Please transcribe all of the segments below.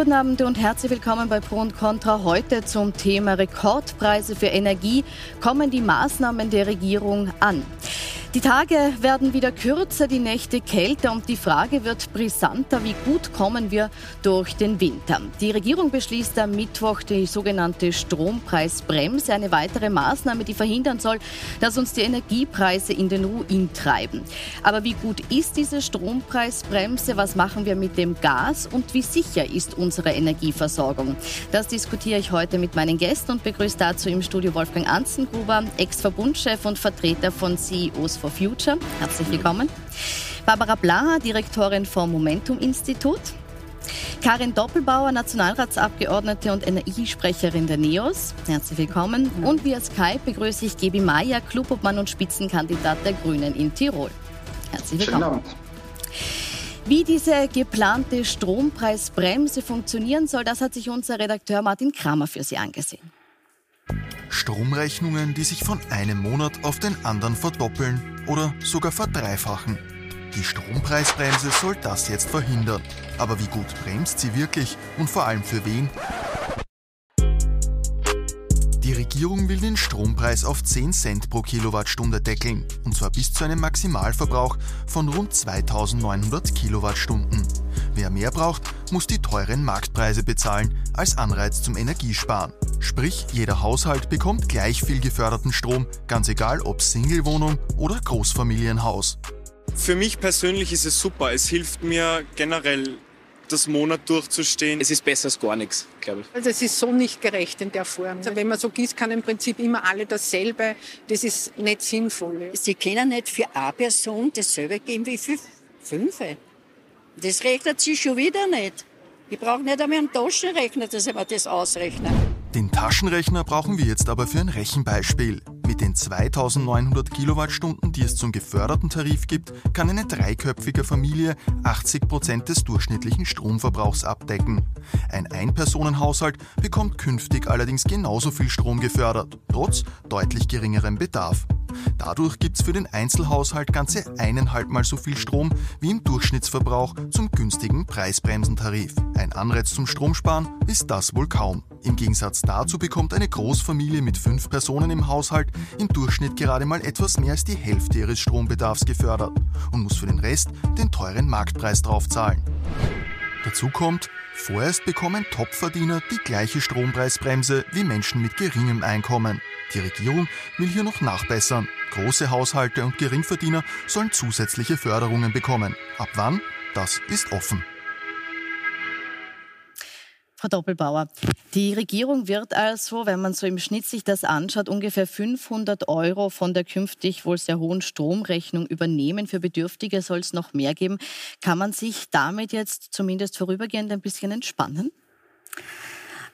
Guten Abend und herzlich willkommen bei Pro und Contra. Heute zum Thema Rekordpreise für Energie. Kommen die Maßnahmen der Regierung an? Die Tage werden wieder kürzer, die Nächte kälter und die Frage wird brisanter, wie gut kommen wir durch den Winter. Die Regierung beschließt am Mittwoch die sogenannte Strompreisbremse, eine weitere Maßnahme, die verhindern soll, dass uns die Energiepreise in den Ruin treiben. Aber wie gut ist diese Strompreisbremse? Was machen wir mit dem Gas und wie sicher ist unsere Energieversorgung? Das diskutiere ich heute mit meinen Gästen und begrüße dazu im Studio Wolfgang Anzengruber, Ex-Verbundchef und Vertreter von CEOs for Future. Herzlich willkommen. Barbara Blaha, Direktorin vom Momentum Institut. Karin Doppelbauer, Nationalratsabgeordnete und Energiesprecherin der NEOS. Herzlich willkommen. Und via Skype begrüße ich Gebi Meier, Clubobmann und Spitzenkandidat der Grünen in Tirol. Herzlich willkommen. Schönen Abend. Wie diese geplante Strompreisbremse funktionieren soll, das hat sich unser Redakteur Martin Kramer für Sie angesehen. Stromrechnungen, die sich von einem Monat auf den anderen verdoppeln oder sogar verdreifachen. Die Strompreisbremse soll das jetzt verhindern. Aber wie gut bremst sie wirklich und vor allem für wen? Die Regierung will den Strompreis auf 10 Cent pro Kilowattstunde deckeln, und zwar bis zu einem Maximalverbrauch von rund 2900 Kilowattstunden. Wer mehr braucht, muss die teuren Marktpreise bezahlen, als Anreiz zum Energiesparen. Sprich, jeder Haushalt bekommt gleich viel geförderten Strom, ganz egal ob Singlewohnung oder Großfamilienhaus. Für mich persönlich ist es super. Es hilft mir generell das Monat durchzustehen. Es ist besser als gar nichts, glaube ich. Also es ist so nicht gerecht in der Form. Also wenn man so gießt, kann im Prinzip immer alle dasselbe. Das ist nicht sinnvoll. Sie können nicht für eine Person dasselbe geben wie für fünf. Das rechnet sich schon wieder nicht. Ich brauche nicht einmal einen Taschenrechner, dass ich mir das ausrechne. Den Taschenrechner brauchen wir jetzt aber für ein Rechenbeispiel. Mit den 2900 Kilowattstunden, die es zum geförderten Tarif gibt, kann eine dreiköpfige Familie 80 Prozent des durchschnittlichen Stromverbrauchs abdecken. Ein Einpersonenhaushalt bekommt künftig allerdings genauso viel Strom gefördert, trotz deutlich geringerem Bedarf. Dadurch gibt es für den Einzelhaushalt ganze eineinhalb Mal so viel Strom wie im Durchschnittsverbrauch zum günstigen Preisbremsentarif. Ein Anreiz zum Stromsparen ist das wohl kaum. Im Gegensatz dazu bekommt eine Großfamilie mit fünf Personen im Haushalt im Durchschnitt gerade mal etwas mehr als die Hälfte ihres Strombedarfs gefördert und muss für den Rest den teuren Marktpreis draufzahlen. Dazu kommt, vorerst bekommen Topverdiener die gleiche Strompreisbremse wie Menschen mit geringem Einkommen. Die Regierung will hier noch nachbessern. Große Haushalte und Geringverdiener sollen zusätzliche Förderungen bekommen. Ab wann? Das ist offen. Frau Doppelbauer, die Regierung wird also, wenn man so im Schnitt sich das anschaut, ungefähr 500 Euro von der künftig wohl sehr hohen Stromrechnung übernehmen. Für Bedürftige soll es noch mehr geben. Kann man sich damit jetzt zumindest vorübergehend ein bisschen entspannen?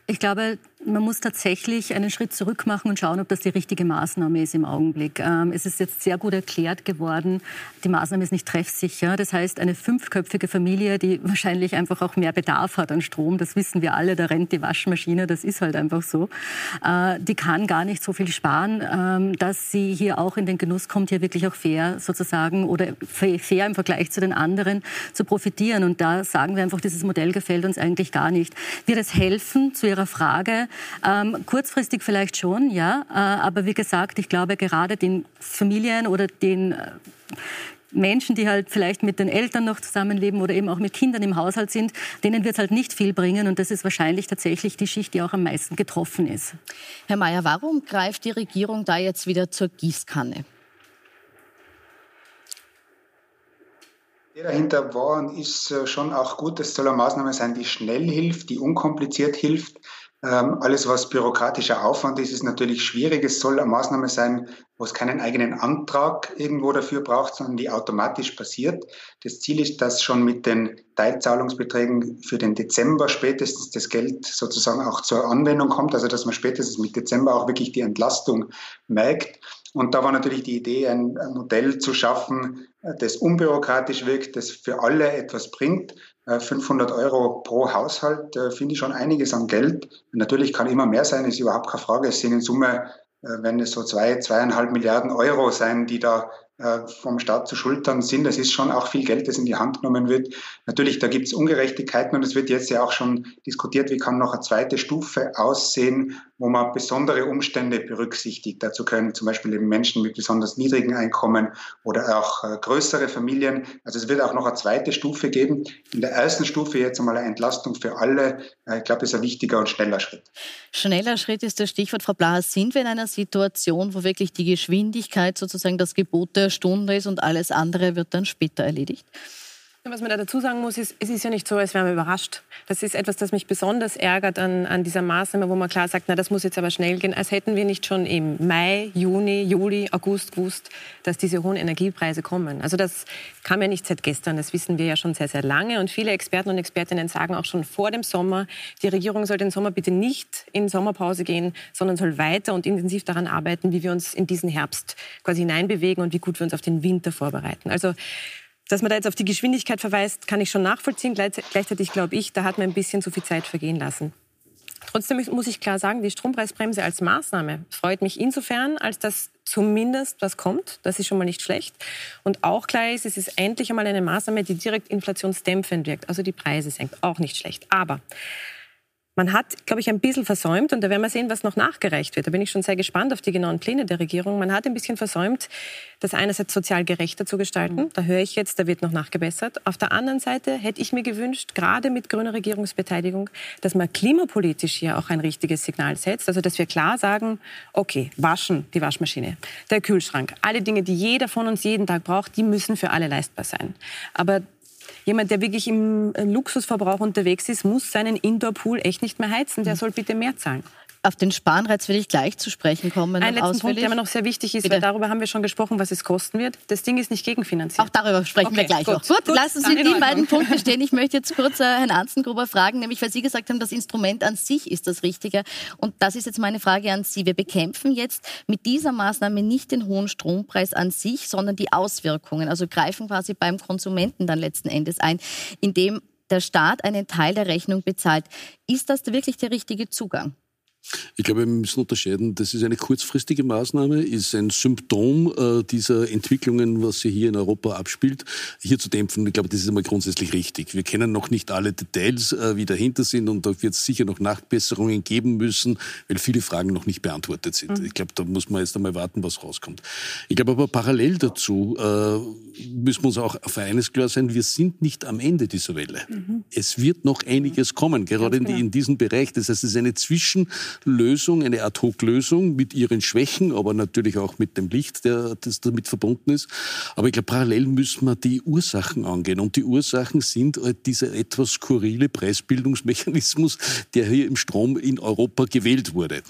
Ich glaube, man muss tatsächlich einen Schritt zurück machen und schauen, ob das die richtige Maßnahme ist im Augenblick. Ähm, es ist jetzt sehr gut erklärt geworden, die Maßnahme ist nicht treffsicher. Das heißt, eine fünfköpfige Familie, die wahrscheinlich einfach auch mehr Bedarf hat an Strom, das wissen wir alle, da rennt die Waschmaschine, das ist halt einfach so, äh, die kann gar nicht so viel sparen, ähm, dass sie hier auch in den Genuss kommt, hier wirklich auch fair sozusagen oder fair im Vergleich zu den anderen zu profitieren. Und da sagen wir einfach, dieses Modell gefällt uns eigentlich gar nicht. Wird es helfen zu Ihrer Frage? Ähm, kurzfristig vielleicht schon, ja. Äh, aber wie gesagt, ich glaube, gerade den Familien oder den äh, Menschen, die halt vielleicht mit den Eltern noch zusammenleben oder eben auch mit Kindern im Haushalt sind, denen wird es halt nicht viel bringen. Und das ist wahrscheinlich tatsächlich die Schicht, die auch am meisten getroffen ist. Herr Mayer, warum greift die Regierung da jetzt wieder zur Gießkanne? dahinter war und ist äh, schon auch gut. Es soll eine Maßnahme sein, die schnell hilft, die unkompliziert hilft. Ähm, alles, was bürokratischer Aufwand ist, ist natürlich schwierig. Es soll eine Maßnahme sein, wo es keinen eigenen Antrag irgendwo dafür braucht, sondern die automatisch passiert. Das Ziel ist, dass schon mit den Teilzahlungsbeträgen für den Dezember spätestens das Geld sozusagen auch zur Anwendung kommt, also dass man spätestens mit Dezember auch wirklich die Entlastung merkt. Und da war natürlich die Idee, ein Modell zu schaffen, das unbürokratisch wirkt, das für alle etwas bringt. 500 äh, Euro pro Haushalt äh, finde ich schon einiges an Geld. Natürlich kann immer mehr sein, ist überhaupt keine Frage. Es sind in Summe, äh, wenn es so zwei, zweieinhalb Milliarden Euro sein, die da äh, vom Staat zu schultern sind. Das ist schon auch viel Geld, das in die Hand genommen wird. Natürlich, da gibt es Ungerechtigkeiten und es wird jetzt ja auch schon diskutiert, wie kann noch eine zweite Stufe aussehen, wo man besondere Umstände berücksichtigt. Dazu können zum Beispiel eben Menschen mit besonders niedrigen Einkommen oder auch äh, größere Familien. Also es wird auch noch eine zweite Stufe geben. In der ersten Stufe jetzt einmal eine Entlastung für alle. Äh, ich glaube, das ist ein wichtiger und schneller Schritt. Schneller Schritt ist das Stichwort. Frau Blaha, sind wir in einer Situation, wo wirklich die Geschwindigkeit sozusagen das Gebot Stunde ist und alles andere wird dann später erledigt? Was man da dazu sagen muss, ist, es ist ja nicht so, als wären wir überrascht. Das ist etwas, das mich besonders ärgert an, an dieser Maßnahme, wo man klar sagt, na, das muss jetzt aber schnell gehen, als hätten wir nicht schon im Mai, Juni, Juli, August gewusst, dass diese hohen Energiepreise kommen. Also das kam ja nicht seit gestern, das wissen wir ja schon sehr, sehr lange. Und viele Experten und Expertinnen sagen auch schon vor dem Sommer, die Regierung soll den Sommer bitte nicht in Sommerpause gehen, sondern soll weiter und intensiv daran arbeiten, wie wir uns in diesen Herbst quasi hineinbewegen und wie gut wir uns auf den Winter vorbereiten. Also dass man da jetzt auf die Geschwindigkeit verweist, kann ich schon nachvollziehen. Gleichzeitig glaube ich, da hat man ein bisschen zu viel Zeit vergehen lassen. Trotzdem muss ich klar sagen, die Strompreisbremse als Maßnahme freut mich insofern, als dass zumindest was kommt. Das ist schon mal nicht schlecht. Und auch klar ist, es ist endlich einmal eine Maßnahme, die direkt inflationsdämpfend wirkt, also die Preise senkt. Auch nicht schlecht. Aber man hat, glaube ich, ein bisschen versäumt, und da werden wir sehen, was noch nachgereicht wird. Da bin ich schon sehr gespannt auf die genauen Pläne der Regierung. Man hat ein bisschen versäumt, das einerseits sozial gerechter zu gestalten. Mhm. Da höre ich jetzt, da wird noch nachgebessert. Auf der anderen Seite hätte ich mir gewünscht, gerade mit grüner Regierungsbeteiligung, dass man klimapolitisch hier auch ein richtiges Signal setzt. Also, dass wir klar sagen, okay, waschen, die Waschmaschine, der Kühlschrank, alle Dinge, die jeder von uns jeden Tag braucht, die müssen für alle leistbar sein. Aber jemand, der wirklich im äh, Luxusverbrauch unterwegs ist, muss seinen Indoor-Pool echt nicht mehr heizen. Der mhm. soll bitte mehr zahlen. Auf den Spanreiz will ich gleich zu sprechen kommen. Ein letzten Punkt, der mir noch sehr wichtig ist, Bitte. weil darüber haben wir schon gesprochen, was es kosten wird. Das Ding ist nicht gegenfinanziert. Auch darüber sprechen okay, wir gleich gut, noch. Gut, gut lassen Sie die beiden Punkte stehen. Ich möchte jetzt kurz äh, Herrn Anzengruber fragen, nämlich weil Sie gesagt haben, das Instrument an sich ist das Richtige. Und das ist jetzt meine Frage an Sie. Wir bekämpfen jetzt mit dieser Maßnahme nicht den hohen Strompreis an sich, sondern die Auswirkungen. Also greifen quasi beim Konsumenten dann letzten Endes ein, indem der Staat einen Teil der Rechnung bezahlt. Ist das wirklich der richtige Zugang? Ich glaube, wir müssen unterscheiden, das ist eine kurzfristige Maßnahme, ist ein Symptom äh, dieser Entwicklungen, was sich hier in Europa abspielt, hier zu dämpfen. Ich glaube, das ist einmal grundsätzlich richtig. Wir kennen noch nicht alle Details, äh, wie dahinter sind und da wird es sicher noch Nachbesserungen geben müssen, weil viele Fragen noch nicht beantwortet sind. Mhm. Ich glaube, da muss man jetzt einmal warten, was rauskommt. Ich glaube aber parallel dazu äh, müssen wir uns auch auf eines klar sein, wir sind nicht am Ende dieser Welle. Mhm. Es wird noch einiges kommen, gerade in, in diesem Bereich. Das heißt, es ist eine Zwischen- Lösung, eine Ad-Hoc-Lösung mit ihren Schwächen, aber natürlich auch mit dem Licht, der, das damit verbunden ist. Aber ich glaube, parallel müssen wir die Ursachen angehen. Und die Ursachen sind halt dieser etwas skurrile Preisbildungsmechanismus, der hier im Strom in Europa gewählt wurde.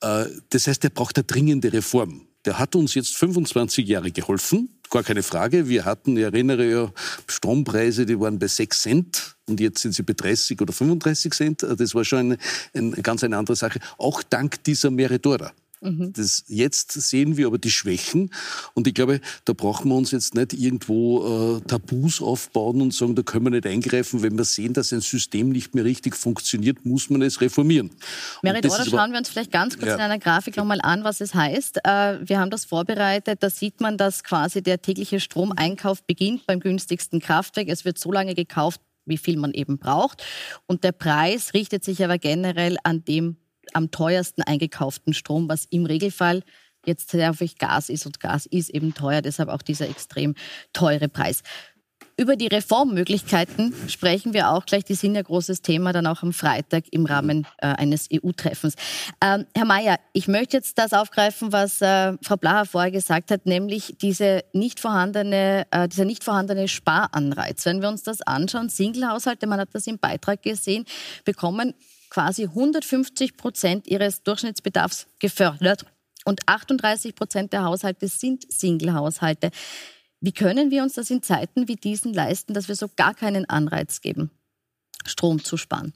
Äh, das heißt, er braucht eine dringende Reform. Der hat uns jetzt 25 Jahre geholfen, gar keine Frage. Wir hatten, ich erinnere ja, Strompreise, die waren bei 6 Cent und jetzt sind sie bei 30 oder 35 Cent. Das war schon eine, eine ganz eine andere Sache. Auch dank dieser Meredora. Mhm. Das, jetzt sehen wir aber die Schwächen und ich glaube, da brauchen wir uns jetzt nicht irgendwo äh, Tabus aufbauen und sagen, da können wir nicht eingreifen. Wenn wir sehen, dass ein System nicht mehr richtig funktioniert, muss man es reformieren. Merit, oder schauen wir uns vielleicht ganz kurz ja. in einer Grafik nochmal an, was es heißt. Äh, wir haben das vorbereitet. Da sieht man, dass quasi der tägliche Stromeinkauf beginnt beim günstigsten Kraftwerk. Es wird so lange gekauft, wie viel man eben braucht. Und der Preis richtet sich aber generell an dem am teuersten eingekauften Strom, was im Regelfall jetzt sehr häufig Gas ist und Gas ist eben teuer, deshalb auch dieser extrem teure Preis. Über die Reformmöglichkeiten sprechen wir auch gleich. Die sind ja großes Thema dann auch am Freitag im Rahmen äh, eines EU-Treffens. Ähm, Herr Mayer, ich möchte jetzt das aufgreifen, was äh, Frau Blaha vorher gesagt hat, nämlich diese nicht vorhandene, äh, dieser nicht vorhandene Sparanreiz. Wenn wir uns das anschauen, Singlehaushalte, man hat das im Beitrag gesehen, bekommen quasi 150 Prozent ihres Durchschnittsbedarfs gefördert und 38 Prozent der Haushalte sind Single-Haushalte. Wie können wir uns das in Zeiten wie diesen leisten, dass wir so gar keinen Anreiz geben, Strom zu sparen?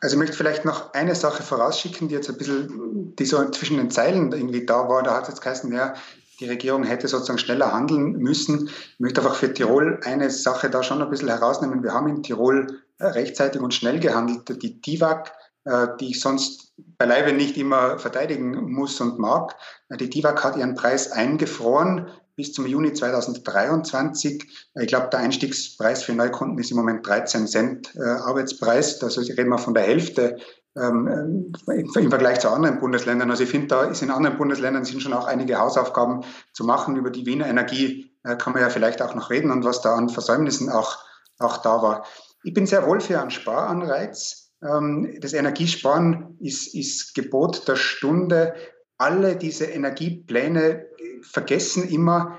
Also ich möchte vielleicht noch eine Sache vorausschicken, die jetzt ein bisschen, die so zwischen den Zeilen irgendwie da war. Da hat es jetzt geheißen, ja, die Regierung hätte sozusagen schneller handeln müssen. Ich möchte einfach für Tirol eine Sache da schon ein bisschen herausnehmen. Wir haben in Tirol rechtzeitig und schnell gehandelt. Die TIVAG, äh, die ich sonst beileibe nicht immer verteidigen muss und mag, äh, die TIVAG hat ihren Preis eingefroren bis zum Juni 2023. Ich glaube, der Einstiegspreis für Neukunden ist im Moment 13 Cent äh, Arbeitspreis. Also reden wir von der Hälfte ähm, im Vergleich zu anderen Bundesländern. Also ich finde, da ist in anderen Bundesländern sind schon auch einige Hausaufgaben zu machen. Über die Wiener Energie äh, kann man ja vielleicht auch noch reden und was da an Versäumnissen auch, auch da war. Ich bin sehr wohl für einen Sparanreiz. Ähm, das Energiesparen ist, ist Gebot der Stunde. Alle diese Energiepläne vergessen immer,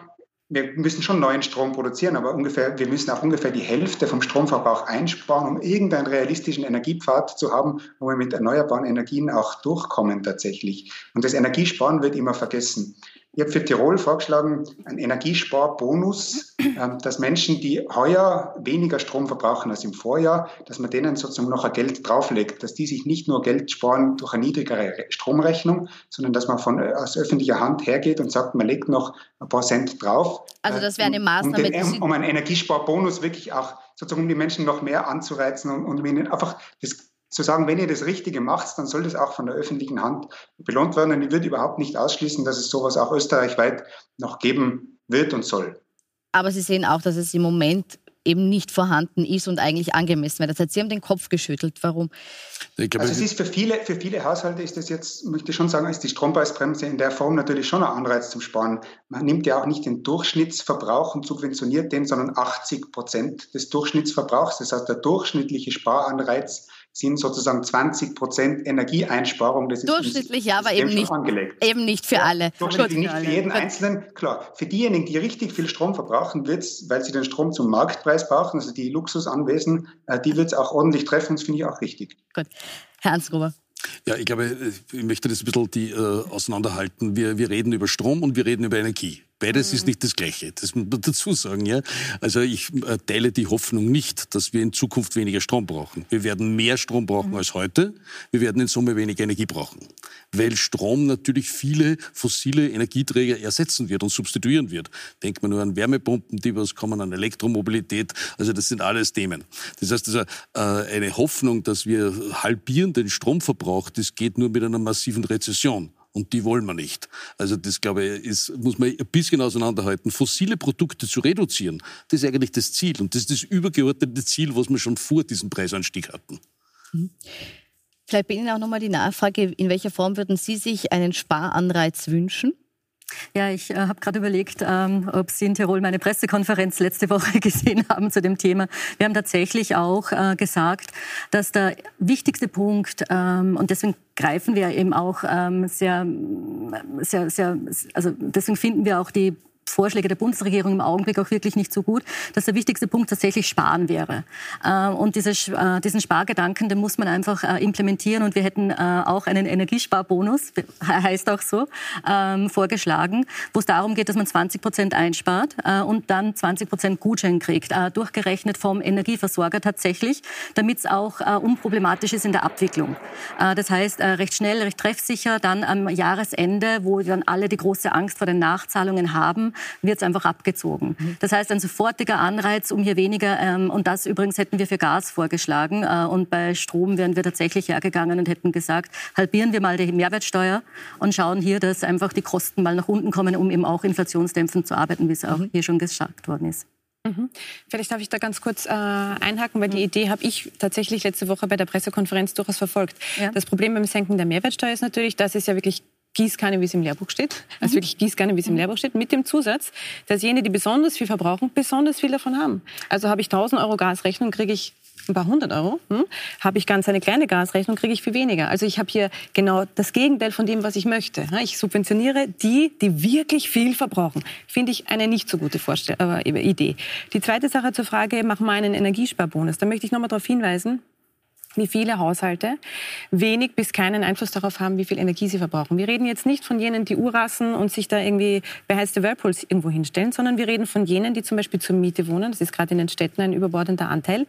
wir müssen schon neuen Strom produzieren, aber ungefähr, wir müssen auch ungefähr die Hälfte vom Stromverbrauch einsparen, um irgendeinen realistischen Energiepfad zu haben, wo wir mit erneuerbaren Energien auch durchkommen tatsächlich. Und das Energiesparen wird immer vergessen. Ich habe für Tirol vorgeschlagen, einen Energiesparbonus, ähm, dass Menschen, die heuer weniger Strom verbrauchen als im Vorjahr, dass man denen sozusagen noch ein Geld drauflegt, dass die sich nicht nur Geld sparen durch eine niedrigere Stromrechnung, sondern dass man von, äh, aus öffentlicher Hand hergeht und sagt, man legt noch ein paar Cent drauf. Also das wäre eine Maßnahme. Um, den, um einen Energiesparbonus wirklich auch sozusagen, um die Menschen noch mehr anzureizen und, und um ihnen einfach das zu sagen, wenn ihr das Richtige macht, dann soll das auch von der öffentlichen Hand belohnt werden. Und ich würde überhaupt nicht ausschließen, dass es sowas auch österreichweit noch geben wird und soll. Aber Sie sehen auch, dass es im Moment eben nicht vorhanden ist und eigentlich angemessen wird. Das heißt, Sie haben den Kopf geschüttelt. Warum? Glaube, also es ist für viele, für viele Haushalte ist das jetzt, möchte ich schon sagen, ist die Strompreisbremse in der Form natürlich schon ein Anreiz zum Sparen. Man nimmt ja auch nicht den Durchschnittsverbrauch und subventioniert den, sondern 80 Prozent des Durchschnittsverbrauchs. Das heißt, der durchschnittliche Sparanreiz sind sozusagen 20 Prozent Energieeinsparung. Das ist Durchschnittlich, ja, aber eben nicht, eben nicht für alle. Durchschnittlich nicht für jeden Einzelnen. Klar, für diejenigen, die richtig viel Strom verbrauchen, wird es, weil sie den Strom zum Marktpreis brauchen, also die Luxusanwesen, äh, die wird es auch ordentlich treffen. Das finde ich auch richtig. Gut. Herr Ansgruber. Ja, ich glaube, ich möchte das ein bisschen die, äh, auseinanderhalten. Wir, wir reden über Strom und wir reden über Energie. Beides ist nicht das Gleiche. Das muss man dazu sagen, ja. Also ich äh, teile die Hoffnung nicht, dass wir in Zukunft weniger Strom brauchen. Wir werden mehr Strom brauchen als heute. Wir werden in Summe weniger Energie brauchen. Weil Strom natürlich viele fossile Energieträger ersetzen wird und substituieren wird. Denkt man nur an Wärmepumpen, die was kommen, an Elektromobilität. Also das sind alles Themen. Das heißt also, äh, eine Hoffnung, dass wir halbieren den Stromverbrauch, das geht nur mit einer massiven Rezession. Und die wollen wir nicht. Also das, glaube ich, ist, muss man ein bisschen auseinanderhalten. Fossile Produkte zu reduzieren, das ist eigentlich das Ziel. Und das ist das übergeordnete Ziel, was wir schon vor diesem Preisanstieg hatten. Mhm. Vielleicht bei Ihnen auch nochmal die Nachfrage, in welcher Form würden Sie sich einen Sparanreiz wünschen? Ja, ich äh, habe gerade überlegt, ähm, ob Sie in Tirol meine Pressekonferenz letzte Woche gesehen haben zu dem Thema. Wir haben tatsächlich auch äh, gesagt, dass der wichtigste Punkt, ähm, und deswegen greifen wir eben auch ähm, sehr, sehr, sehr, also deswegen finden wir auch die Vorschläge der Bundesregierung im Augenblick auch wirklich nicht so gut, dass der wichtigste Punkt tatsächlich Sparen wäre. Äh, und diese, äh, diesen Spargedanken, den muss man einfach äh, implementieren. Und wir hätten auch einen Energiesparbonus, heißt auch so, ähm, vorgeschlagen, wo es darum geht, dass man 20 Prozent einspart und dann 20 Prozent Gutschein kriegt, durchgerechnet vom Energieversorger tatsächlich, damit es auch unproblematisch ist in der Abwicklung. Das heißt, recht schnell, recht treffsicher, dann am Jahresende, wo dann alle die große Angst vor den Nachzahlungen haben, wird es einfach abgezogen. Mhm. Das heißt, ein sofortiger Anreiz, um hier weniger, ähm, und das übrigens hätten wir für Gas vorgeschlagen, äh, und bei Strom wären wir tatsächlich hergegangen und hätten gesagt, halbieren wir mal die Mehrwertsteuer und schauen hier, dass einfach die Kosten mal nach unten kommen, um eben auch inflationsdämpfend zu arbeiten, wie es auch mhm. hier schon gesagt worden ist. Mhm. Vielleicht darf ich da ganz kurz äh, einhaken, weil die mhm. Idee habe ich tatsächlich letzte Woche bei der Pressekonferenz durchaus verfolgt. Ja. Das Problem beim Senken der Mehrwertsteuer ist natürlich, dass es ja wirklich Gießkanne, wie es im Lehrbuch steht. Also mhm. wirklich Gießkanne, wie es im Lehrbuch steht, mit dem Zusatz, dass jene, die besonders viel verbrauchen, besonders viel davon haben. Also habe ich 1000 Euro Gasrechnung, kriege ich ein paar hundert Euro. Hm? Habe ich ganz eine kleine Gasrechnung, kriege ich viel weniger. Also ich habe hier genau das Gegenteil von dem, was ich möchte. Ich subventioniere die, die wirklich viel verbrauchen. Finde ich eine nicht so gute Vorstell äh, Idee. Die zweite Sache zur Frage, machen wir einen Energiesparbonus. Da möchte ich noch mal darauf hinweisen, wie viele Haushalte wenig bis keinen Einfluss darauf haben, wie viel Energie sie verbrauchen. Wir reden jetzt nicht von jenen, die Urassen und sich da irgendwie beheizte Whirlpools irgendwo hinstellen, sondern wir reden von jenen, die zum Beispiel zur Miete wohnen. Das ist gerade in den Städten ein überbordender Anteil,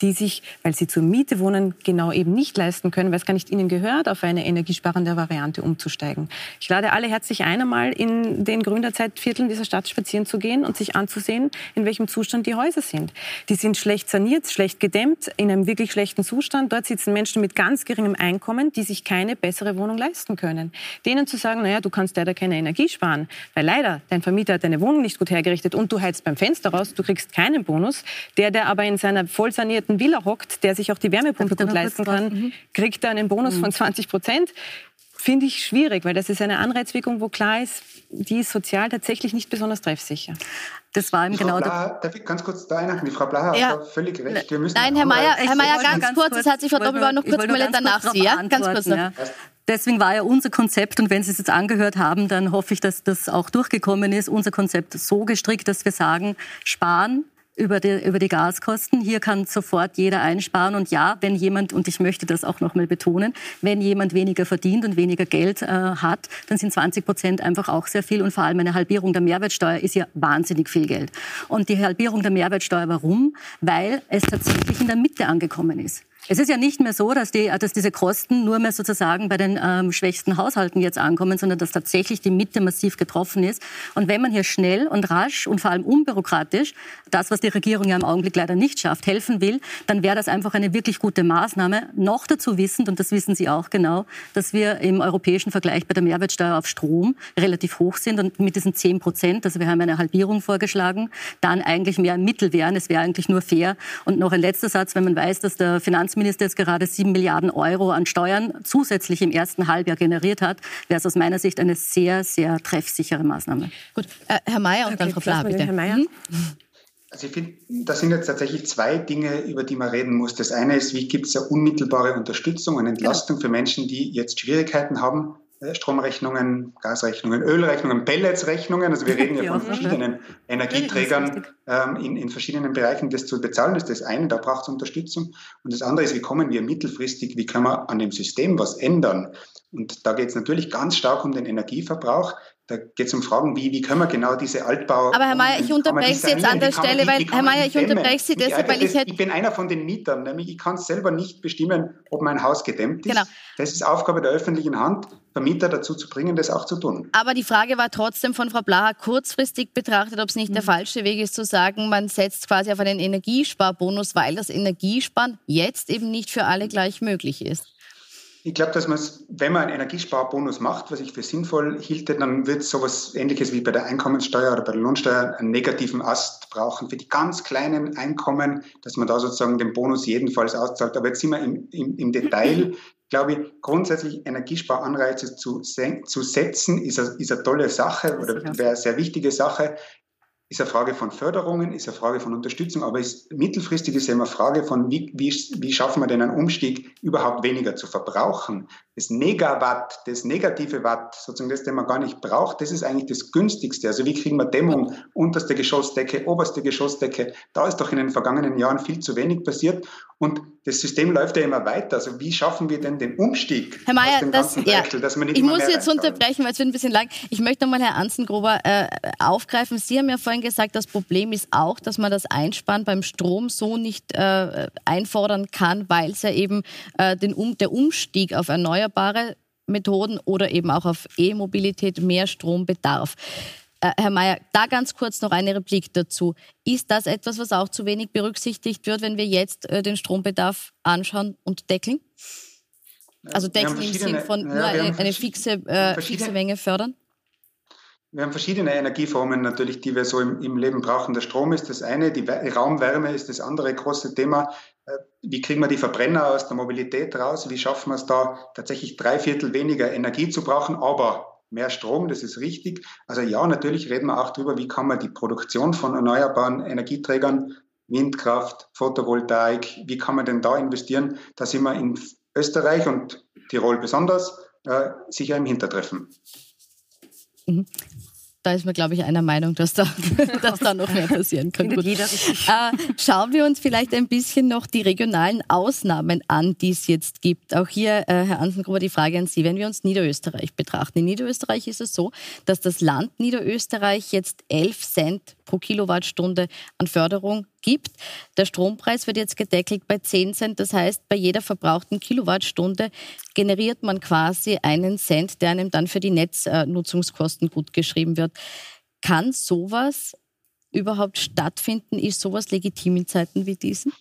die sich, weil sie zur Miete wohnen, genau eben nicht leisten können, weil es gar nicht ihnen gehört, auf eine energiesparende Variante umzusteigen. Ich lade alle herzlich ein, einmal in den Gründerzeitvierteln dieser Stadt spazieren zu gehen und sich anzusehen, in welchem Zustand die Häuser sind. Die sind schlecht saniert, schlecht gedämmt, in einem wirklich schlechten Zustand dort sitzen Menschen mit ganz geringem Einkommen, die sich keine bessere Wohnung leisten können. Denen zu sagen, naja, du kannst leider keine Energie sparen, weil leider dein Vermieter hat deine Wohnung nicht gut hergerichtet und du heizt beim Fenster raus, du kriegst keinen Bonus. Der, der aber in seiner voll sanierten Villa hockt, der sich auch die Wärmepumpe gut leisten kann, mhm. kriegt da einen Bonus mhm. von 20 Prozent finde ich schwierig, weil das ist eine Anreizwirkung, wo klar ist, die ist sozial tatsächlich nicht besonders treffsicher. Das war ihm genau Blaha, Darf ich ganz kurz da einhaken? Die Frau Blaha ja. hat völlig recht. Wir müssen Nein, Herr Mayer, Herr Mayer ganz, ganz kurz, es hat sich Frau Doppelbauer noch kurz gemeldet danach. Sie, ja? Ganz kurz noch. Ja. Deswegen war ja unser Konzept, und wenn Sie es jetzt angehört haben, dann hoffe ich, dass das auch durchgekommen ist, unser Konzept so gestrickt, dass wir sagen, sparen, über die, über die Gaskosten. Hier kann sofort jeder einsparen. Und ja, wenn jemand, und ich möchte das auch noch mal betonen, wenn jemand weniger verdient und weniger Geld äh, hat, dann sind 20 Prozent einfach auch sehr viel. Und vor allem eine Halbierung der Mehrwertsteuer ist ja wahnsinnig viel Geld. Und die Halbierung der Mehrwertsteuer, warum? Weil es tatsächlich in der Mitte angekommen ist. Es ist ja nicht mehr so, dass, die, dass diese Kosten nur mehr sozusagen bei den ähm, schwächsten Haushalten jetzt ankommen, sondern dass tatsächlich die Mitte massiv getroffen ist. Und wenn man hier schnell und rasch und vor allem unbürokratisch, das, was die Regierung ja im Augenblick leider nicht schafft, helfen will, dann wäre das einfach eine wirklich gute Maßnahme. Noch dazu wissend, und das wissen Sie auch genau, dass wir im europäischen Vergleich bei der Mehrwertsteuer auf Strom relativ hoch sind und mit diesen 10 Prozent, also wir haben eine Halbierung vorgeschlagen, dann eigentlich mehr Mittel wären. Es wäre eigentlich nur fair. Und noch ein letzter Satz, wenn man weiß, dass der Finanz Finanzminister jetzt gerade sieben Milliarden Euro an Steuern zusätzlich im ersten Halbjahr generiert hat, wäre es aus meiner Sicht eine sehr, sehr treffsichere Maßnahme. Gut, äh, Herr Mayer und okay, dann Frau Fla, bitte. Herr Mayer. Mhm. Also ich finde, da sind jetzt tatsächlich zwei Dinge, über die man reden muss. Das eine ist, wie gibt es eine unmittelbare Unterstützung und Entlastung genau. für Menschen, die jetzt Schwierigkeiten haben, Stromrechnungen, Gasrechnungen, Ölrechnungen, Pelletsrechnungen. Also wir reden ja von verschiedenen Energieträgern ähm, in, in verschiedenen Bereichen, das zu bezahlen. Das ist das eine, da braucht es Unterstützung. Und das andere ist, wie kommen wir mittelfristig, wie können wir an dem System was ändern? Und da geht es natürlich ganz stark um den Energieverbrauch. Da geht es um Fragen wie, wie können wir genau diese Altbau... Aber Herr Mayer, ich unterbreche Sie jetzt an der Stelle, weil, Herr Mayer, ich unterbreche Sie deshalb, weil ich... Ich bin einer von den Mietern, nämlich ich kann selber nicht bestimmen, ob mein Haus gedämmt ist. Genau. Das ist Aufgabe der öffentlichen Hand, Vermieter dazu zu bringen, das auch zu tun. Aber die Frage war trotzdem von Frau Blaha kurzfristig betrachtet, ob es nicht mhm. der falsche Weg ist, zu sagen, man setzt quasi auf einen Energiesparbonus, weil das Energiesparen jetzt eben nicht für alle gleich möglich ist. Ich glaube, dass man es, wenn man einen Energiesparbonus macht, was ich für sinnvoll hielte, dann wird sowas ähnliches wie bei der Einkommenssteuer oder bei der Lohnsteuer einen negativen Ast brauchen für die ganz kleinen Einkommen, dass man da sozusagen den Bonus jedenfalls auszahlt. Aber jetzt sind wir im, im, im Detail. Ich glaube, grundsätzlich Energiesparanreize zu, zu setzen, ist eine, ist eine tolle Sache oder wäre eine sehr wichtige Sache ist eine Frage von Förderungen, ist eine Frage von Unterstützung, aber ist, mittelfristig ist immer eine Frage von, wie, wie, wie schaffen wir denn einen Umstieg, überhaupt weniger zu verbrauchen. Das Negawatt, das negative Watt, sozusagen das, den man gar nicht braucht, das ist eigentlich das günstigste. Also wie kriegen wir Dämmung, unterste Geschossdecke, oberste Geschossdecke? Da ist doch in den vergangenen Jahren viel zu wenig passiert und das System läuft ja immer weiter. Also wie schaffen wir denn den Umstieg Herr Mayer, aus dem das, ganzen ja, dass man nicht Ich muss jetzt unterbrechen, weil es wird ein bisschen lang. Ich möchte nochmal Herr Anzengruber äh, aufgreifen. Sie haben ja vorhin vorhin gesagt, das Problem ist auch, dass man das Einsparen beim Strom so nicht äh, einfordern kann, weil es ja eben äh, den um, der Umstieg auf erneuerbare Methoden oder eben auch auf E-Mobilität mehr Strom bedarf. Äh, Herr Mayer, da ganz kurz noch eine Replik dazu. Ist das etwas, was auch zu wenig berücksichtigt wird, wenn wir jetzt äh, den Strombedarf anschauen und deckeln? Also deckeln im Sinn von nur eine, eine fixe, äh, fixe Menge fördern? Wir haben verschiedene Energieformen natürlich, die wir so im, im, Leben brauchen. Der Strom ist das eine, die Raumwärme ist das andere große Thema. Äh, wie kriegen wir die Verbrenner aus der Mobilität raus? Wie schaffen wir es da tatsächlich drei Viertel weniger Energie zu brauchen, aber mehr Strom, das ist richtig. Also ja, natürlich reden wir auch darüber, wie kann man die Produktion von erneuerbaren Energieträgern, Windkraft, Photovoltaik, wie kann man denn da investieren? Da sind wir in Österreich und Tirol besonders äh, sicher im Hintertreffen. Mhm da ist man, glaube ich, einer Meinung, dass da, dass da noch mehr passieren kann. Gut. Äh, schauen wir uns vielleicht ein bisschen noch die regionalen Ausnahmen an, die es jetzt gibt. Auch hier, äh, Herr Ansengruber, die Frage an Sie. Wenn wir uns Niederösterreich betrachten. In Niederösterreich ist es so, dass das Land Niederösterreich jetzt 11 Cent pro Kilowattstunde an Förderung gibt. Der Strompreis wird jetzt gedeckelt bei 10 Cent. Das heißt, bei jeder verbrauchten Kilowattstunde generiert man quasi einen Cent, der einem dann für die Netznutzungskosten gut geschrieben wird. Kann sowas überhaupt stattfinden? Ist sowas legitim in Zeiten wie diesen?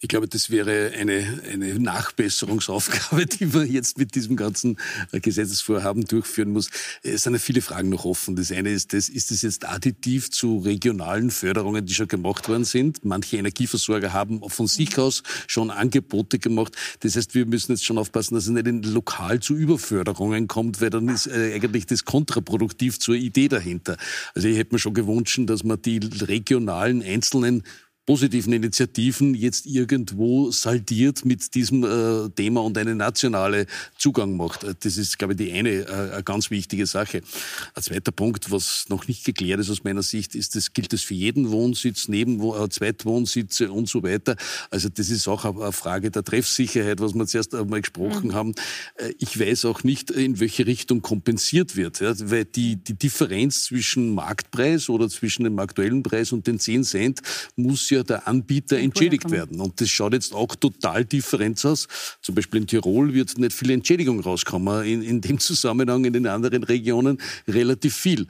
Ich glaube, das wäre eine, eine Nachbesserungsaufgabe, die man jetzt mit diesem ganzen Gesetzesvorhaben durchführen muss. Es sind ja viele Fragen noch offen. Das eine ist, das, ist das jetzt additiv zu regionalen Förderungen, die schon gemacht worden sind? Manche Energieversorger haben von sich aus schon Angebote gemacht. Das heißt, wir müssen jetzt schon aufpassen, dass es nicht lokal zu Überförderungen kommt, weil dann ist äh, eigentlich das kontraproduktiv zur Idee dahinter. Also ich hätte mir schon gewünscht, dass man die regionalen einzelnen positiven Initiativen jetzt irgendwo saldiert mit diesem äh, Thema und eine nationale Zugang macht. Äh, das ist, glaube ich, die eine äh, ganz wichtige Sache. Ein zweiter Punkt, was noch nicht geklärt ist aus meiner Sicht, ist, das gilt das für jeden Wohnsitz, Neben äh, Zweitwohnsitze und so weiter. Also das ist auch eine Frage der Treffsicherheit, was wir zuerst einmal gesprochen mhm. haben. Äh, ich weiß auch nicht, in welche Richtung kompensiert wird, ja, weil die, die Differenz zwischen Marktpreis oder zwischen dem aktuellen Preis und den 10 Cent muss ja ja der Anbieter entschädigt werden. Und das schaut jetzt auch total different aus. Zum Beispiel in Tirol wird nicht viel Entschädigung rauskommen. In, in dem Zusammenhang in den anderen Regionen relativ viel.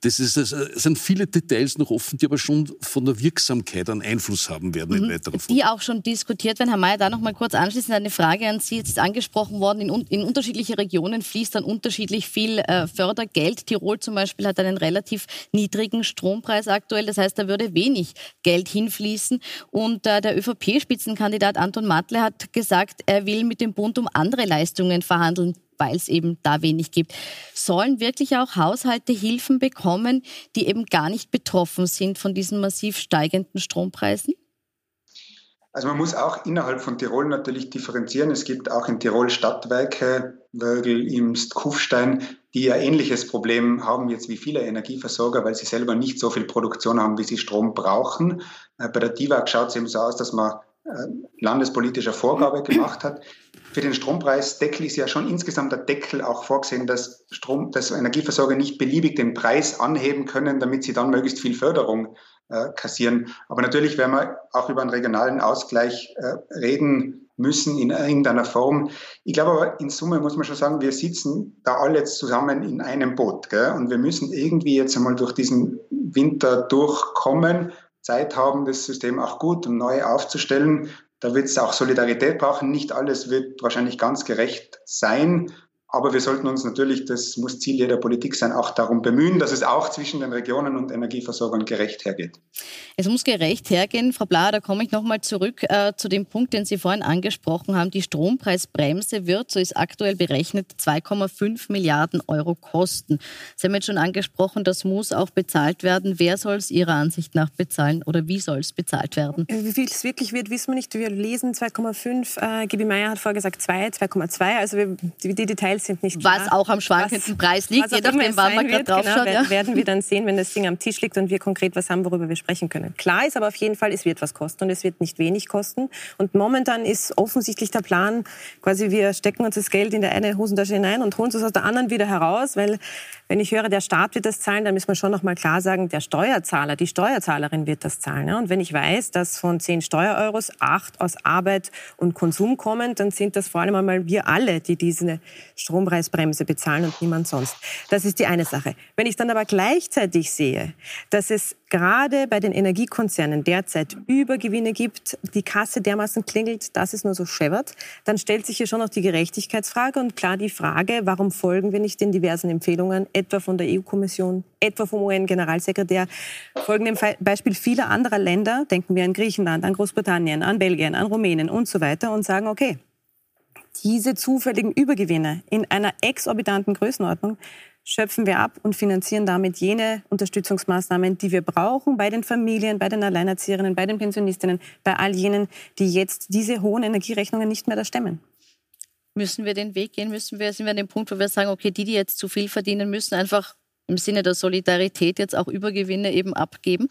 Das, ist, das sind viele Details noch offen, die aber schon von der Wirksamkeit einen Einfluss haben werden mhm. in weiterer Folge. Die auch schon diskutiert werden. Herr Mayer, da noch mal kurz anschließend eine Frage an Sie. Jetzt ist angesprochen worden, in, in unterschiedliche Regionen fließt dann unterschiedlich viel äh, Fördergeld. Tirol zum Beispiel hat einen relativ niedrigen Strompreis aktuell. Das heißt, da würde wenig Geld hin hinfließen. Und äh, der ÖVP-Spitzenkandidat Anton Matle hat gesagt, er will mit dem Bund um andere Leistungen verhandeln weil es eben da wenig gibt. Sollen wirklich auch Haushalte Hilfen bekommen, die eben gar nicht betroffen sind von diesen massiv steigenden Strompreisen? Also man muss auch innerhalb von Tirol natürlich differenzieren. Es gibt auch in Tirol Stadtwerke, Wörgl, Imst, Kufstein, die ja ähnliches Problem haben jetzt wie viele Energieversorger, weil sie selber nicht so viel Produktion haben, wie sie Strom brauchen. Äh, bei der DIVAG schaut es eben so aus, dass man äh, landespolitischer Vorgabe gemacht hat. Für den Strompreisdeckel ist ja schon insgesamt der Deckel auch vorgesehen, dass, Strom, dass Energieversorger nicht beliebig den Preis anheben können, damit sie dann möglichst viel Förderung äh, kassieren. Aber natürlich werden wir auch über einen regionalen Ausgleich äh, reden müssen in irgendeiner Form. Ich glaube aber, in Summe muss man schon sagen, wir sitzen da alle zusammen in einem Boot. Gell? Und wir müssen irgendwie jetzt einmal durch diesen Winter durchkommen, Zeit haben, das System auch gut und neu aufzustellen. Da wird es auch Solidarität brauchen. Nicht alles wird wahrscheinlich ganz gerecht sein. Aber wir sollten uns natürlich, das muss Ziel jeder Politik sein, auch darum bemühen, dass es auch zwischen den Regionen und Energieversorgern gerecht hergeht. Es muss gerecht hergehen. Frau Blaher, da komme ich nochmal zurück äh, zu dem Punkt, den Sie vorhin angesprochen haben. Die Strompreisbremse wird, so ist aktuell berechnet, 2,5 Milliarden Euro kosten. Sie haben jetzt schon angesprochen, das muss auch bezahlt werden. Wer soll es Ihrer Ansicht nach bezahlen oder wie soll es bezahlt werden? Äh, wie viel es wirklich wird, wissen wir nicht. Wir lesen 2,5. Äh, Gibi Meier hat vorher gesagt 2, 2,2. Also wir, die, die Details sind nicht klar. Was auch am schwankenden was, Preis liegt, je nachdem, wann man gerade drauf genau, Ja. Werden wir dann sehen, wenn das Ding am Tisch liegt und wir konkret was haben, worüber wir sprechen können. Klar ist aber auf jeden Fall, es wird was kosten und es wird nicht wenig kosten. Und momentan ist offensichtlich der Plan, quasi wir stecken uns das Geld in der eine Hosentasche hinein und holen es aus der anderen wieder heraus, weil wenn ich höre, der Staat wird das zahlen, dann müssen wir schon noch mal klar sagen, der Steuerzahler, die Steuerzahlerin wird das zahlen. Und wenn ich weiß, dass von zehn Steuereuros acht aus Arbeit und Konsum kommen, dann sind das vor allem einmal wir alle, die diese Strompreisbremse bezahlen und niemand sonst. Das ist die eine Sache. Wenn ich dann aber gleichzeitig sehe, dass es gerade bei den Energiekonzernen derzeit Übergewinne gibt, die Kasse dermaßen klingelt, dass es nur so scheppert, dann stellt sich hier schon noch die Gerechtigkeitsfrage und klar die Frage, warum folgen wir nicht den diversen Empfehlungen, etwa von der EU-Kommission, etwa vom UN-Generalsekretär, folgen dem Beispiel vieler anderer Länder, denken wir an Griechenland, an Großbritannien, an Belgien, an Rumänien und so weiter und sagen, okay, diese zufälligen Übergewinne in einer exorbitanten Größenordnung schöpfen wir ab und finanzieren damit jene Unterstützungsmaßnahmen, die wir brauchen bei den Familien, bei den Alleinerzieherinnen, bei den Pensionistinnen, bei all jenen, die jetzt diese hohen Energierechnungen nicht mehr da stemmen. Müssen wir den Weg gehen? Müssen wir, sind wir an dem Punkt, wo wir sagen, okay, die, die jetzt zu viel verdienen, müssen einfach im Sinne der Solidarität jetzt auch Übergewinne eben abgeben?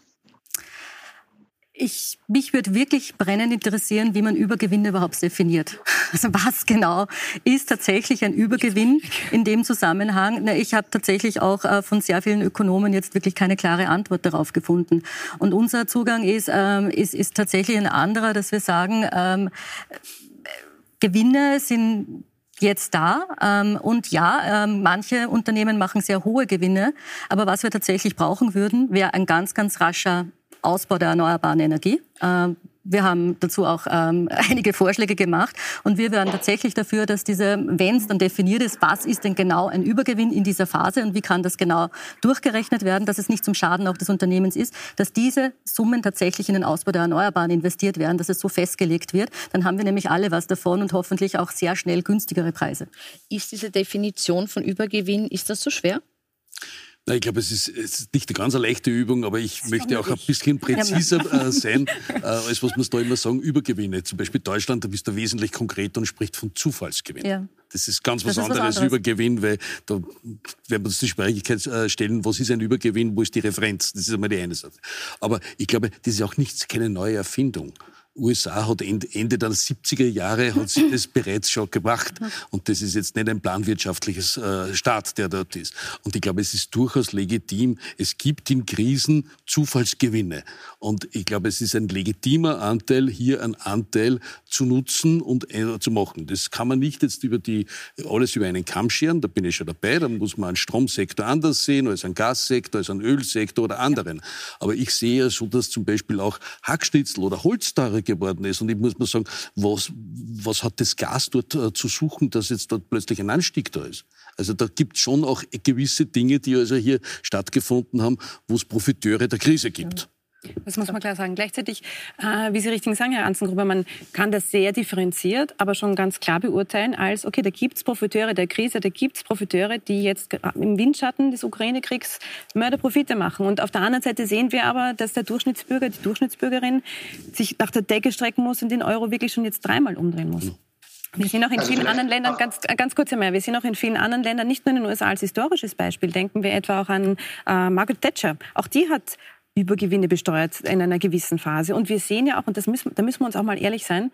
Ich, mich würde wirklich brennend interessieren, wie man Übergewinne überhaupt definiert. Also was genau ist tatsächlich ein Übergewinn in dem Zusammenhang? Na, ich habe tatsächlich auch äh, von sehr vielen Ökonomen jetzt wirklich keine klare Antwort darauf gefunden. Und unser Zugang ist, ähm, ist, ist tatsächlich ein anderer, dass wir sagen, ähm, Gewinne sind jetzt da. Ähm, und ja, ähm, manche Unternehmen machen sehr hohe Gewinne. Aber was wir tatsächlich brauchen würden, wäre ein ganz, ganz rascher Ausbau der erneuerbaren Energie. Ähm, wir haben dazu auch ähm, einige Vorschläge gemacht und wir wären tatsächlich dafür, dass diese, wenn es dann definiert ist, was ist denn genau ein Übergewinn in dieser Phase und wie kann das genau durchgerechnet werden, dass es nicht zum Schaden auch des Unternehmens ist, dass diese Summen tatsächlich in den Ausbau der Erneuerbaren investiert werden, dass es so festgelegt wird. Dann haben wir nämlich alle was davon und hoffentlich auch sehr schnell günstigere Preise. Ist diese Definition von Übergewinn, ist das so schwer? Na, ich glaube, es ist, es ist nicht eine ganz leichte Übung, aber ich das möchte auch ein bisschen präziser äh, sein, äh, als was man da immer sagen, Übergewinne. Zum Beispiel Deutschland, da bist du wesentlich konkreter und spricht von Zufallsgewinn. Ja. Das ist ganz was, anderes, was anderes Übergewinn, weil da werden wir uns die Schwierigkeit äh, stellen, was ist ein Übergewinn, wo ist die Referenz? Das ist einmal die eine Sache. Aber ich glaube, das ist auch nichts, keine neue Erfindung. USA hat Ende der 70er Jahre hat sie das bereits schon gemacht. Und das ist jetzt nicht ein planwirtschaftliches äh, Staat, der dort ist. Und ich glaube, es ist durchaus legitim. Es gibt in Krisen Zufallsgewinne. Und ich glaube, es ist ein legitimer Anteil, hier einen Anteil zu nutzen und äh, zu machen. Das kann man nicht jetzt über die, alles über einen Kamm scheren. Da bin ich schon dabei. Da muss man einen Stromsektor anders sehen als einen Gassektor, als einen Ölsektor oder anderen. Aber ich sehe ja so, dass zum Beispiel auch Hackschnitzel oder Holztarre geworden ist. Und ich muss mal sagen, was, was hat das Gas dort äh, zu suchen, dass jetzt dort plötzlich ein Anstieg da ist? Also da gibt es schon auch gewisse Dinge, die also hier stattgefunden haben, wo es Profiteure der Krise gibt. Ja. Das muss man klar sagen. Gleichzeitig, äh, wie Sie richtig sagen, Herr Anzengruber, man kann das sehr differenziert, aber schon ganz klar beurteilen als, okay, da gibt es Profiteure der Krise, da gibt es Profiteure, die jetzt im Windschatten des Ukraine-Kriegs Mörderprofite machen. Und auf der anderen Seite sehen wir aber, dass der Durchschnittsbürger, die Durchschnittsbürgerin sich nach der Decke strecken muss und den Euro wirklich schon jetzt dreimal umdrehen muss. Wir sind auch in also vielen anderen Ländern, ganz, ganz kurz einmal, wir sind auch in vielen anderen Ländern, nicht nur in den USA als historisches Beispiel, denken wir etwa auch an äh, Margaret Thatcher. Auch die hat Übergewinne besteuert in einer gewissen Phase. Und wir sehen ja auch, und das müssen, da müssen wir uns auch mal ehrlich sein,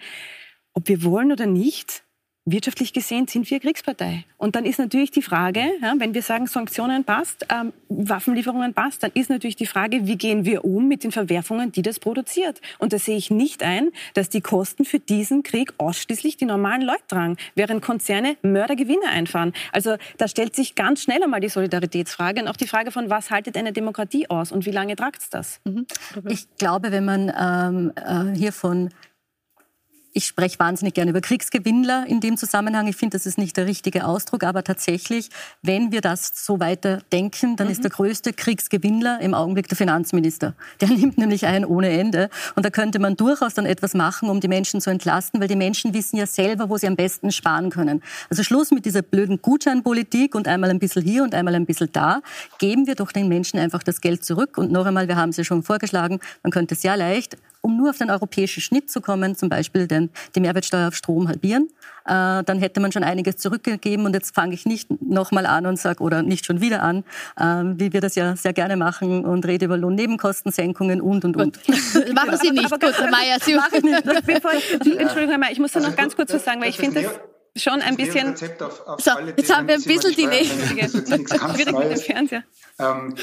ob wir wollen oder nicht, wirtschaftlich gesehen sind wir Kriegspartei. Und dann ist natürlich die Frage, ja, wenn wir sagen, Sanktionen passt, ähm, Waffenlieferungen passt, dann ist natürlich die Frage, wie gehen wir um mit den Verwerfungen, die das produziert. Und da sehe ich nicht ein, dass die Kosten für diesen Krieg ausschließlich die normalen Leute tragen, während Konzerne Mördergewinne einfahren. Also da stellt sich ganz schnell einmal die Solidaritätsfrage und auch die Frage von, was haltet eine Demokratie aus und wie lange tragt es das? Mhm. Ich glaube, wenn man ähm, äh, hier von ich spreche wahnsinnig gerne über Kriegsgewinnler in dem Zusammenhang. Ich finde, das ist nicht der richtige Ausdruck, aber tatsächlich, wenn wir das so weiter denken, dann mhm. ist der größte Kriegsgewinnler im Augenblick der Finanzminister. Der nimmt nämlich ein ohne Ende. Und da könnte man durchaus dann etwas machen, um die Menschen zu entlasten, weil die Menschen wissen ja selber, wo sie am besten sparen können. Also Schluss mit dieser blöden Gutscheinpolitik und einmal ein bisschen hier und einmal ein bisschen da. Geben wir doch den Menschen einfach das Geld zurück. Und noch einmal, wir haben es ja schon vorgeschlagen, man könnte sehr leicht um nur auf den europäischen Schnitt zu kommen, zum Beispiel den, die Mehrwertsteuer auf Strom halbieren, äh, dann hätte man schon einiges zurückgegeben. Und jetzt fange ich nicht nochmal an und sage, oder nicht schon wieder an, äh, wie wir das ja sehr gerne machen und rede über Lohnnebenkostensenkungen und, und, und. machen Sie nicht, gut, Herr Mayer. Sie machen nicht. Bevor ich, Entschuldigung, Herr Mayer, ich muss da noch also ganz kurz was sagen, weil ich finde das schon ein bisschen. Auf, auf so, jetzt haben wir ein bisschen die Nähe. Fernseher. Ähm,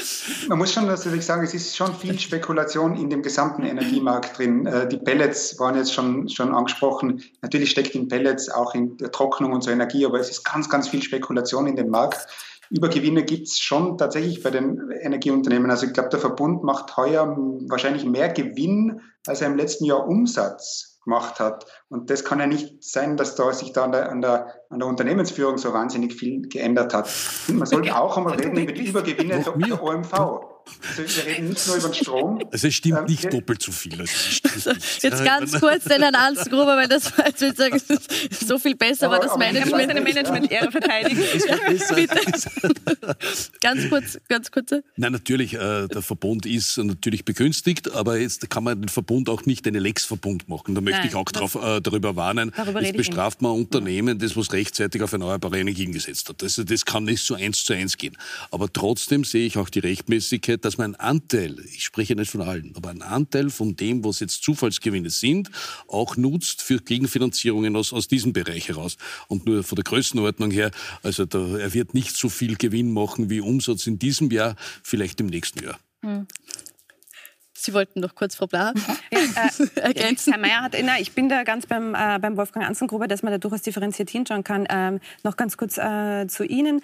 man muss schon natürlich sagen, es ist schon viel Spekulation in dem gesamten Energiemarkt drin. Äh, die Pellets waren jetzt schon, schon angesprochen. Natürlich steckt in Pellets auch in der Trocknung und so Energie, aber es ist ganz, ganz viel Spekulation in dem Markt. Übergewinne gibt es schon tatsächlich bei den Energieunternehmen. Also ich glaube, der Verbund macht heuer wahrscheinlich mehr Gewinn, als er im letzten Jahr Umsatz gemacht hat. Und das kann ja nicht sein, dass da sich da an der, an der, an der Unternehmensführung so wahnsinnig viel geändert hat. Man sollte auch einmal reden über die Übergewinne der OMV. Also wir reden nicht nur über den Strom. Also es stimmt ähm, nicht doppelt so viel. Also jetzt ganz kurz den Herrn Ansgruber, weil das war, jetzt sagen, so viel besser aber, war das Management. Seine Management-Ehre verteidigen. ganz kurz, ganz kurz. Nein, natürlich, äh, der Verbund ist natürlich begünstigt, aber jetzt kann man den Verbund auch nicht eine Lex-Verbund machen. Da möchte Nein, ich auch drauf, äh, darüber warnen. Darüber jetzt bestraft man ein Unternehmen, das was rechtzeitig auf erneuerbare Energien gesetzt hat. Das, das kann nicht so eins zu eins gehen. Aber trotzdem sehe ich auch die Rechtmäßigkeit Möglichkeit, dass man einen Anteil, ich spreche nicht von allen, aber einen Anteil von dem, was jetzt Zufallsgewinne sind, auch nutzt für Gegenfinanzierungen aus, aus diesem Bereich heraus. Und nur von der Größenordnung her, also da, er wird nicht so viel Gewinn machen wie Umsatz in diesem Jahr, vielleicht im nächsten Jahr. Hm. Sie wollten noch kurz, Frau Blaha, ja, äh, ergänzen. Herr Mayer hat, na, ich bin da ganz beim, äh, beim Wolfgang Anzengruber, dass man da durchaus differenziert hinschauen kann. Ähm, noch ganz kurz äh, zu Ihnen.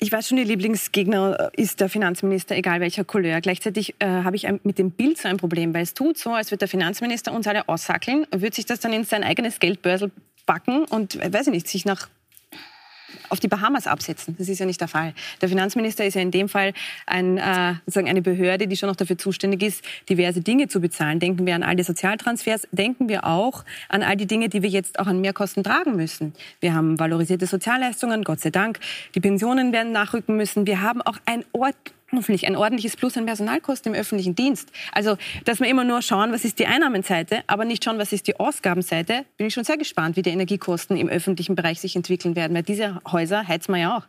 Ich weiß schon, Ihr Lieblingsgegner ist der Finanzminister, egal welcher Couleur. Gleichzeitig äh, habe ich mit dem Bild so ein Problem, weil es tut so, als würde der Finanzminister uns alle aussackeln, würde sich das dann in sein eigenes Geldbörsel backen und, äh, weiß ich nicht, sich nach auf die Bahamas absetzen. Das ist ja nicht der Fall. Der Finanzminister ist ja in dem Fall ein, äh, sozusagen eine Behörde, die schon noch dafür zuständig ist, diverse Dinge zu bezahlen. Denken wir an all die Sozialtransfers, denken wir auch an all die Dinge, die wir jetzt auch an Mehrkosten tragen müssen. Wir haben valorisierte Sozialleistungen, Gott sei Dank. Die Pensionen werden nachrücken müssen. Wir haben auch ein Ort hoffentlich ein ordentliches Plus an Personalkosten im öffentlichen Dienst. Also, dass wir immer nur schauen, was ist die Einnahmenseite, aber nicht schauen, was ist die Ausgabenseite, bin ich schon sehr gespannt, wie die Energiekosten im öffentlichen Bereich sich entwickeln werden. Weil diese Häuser heizen wir ja auch.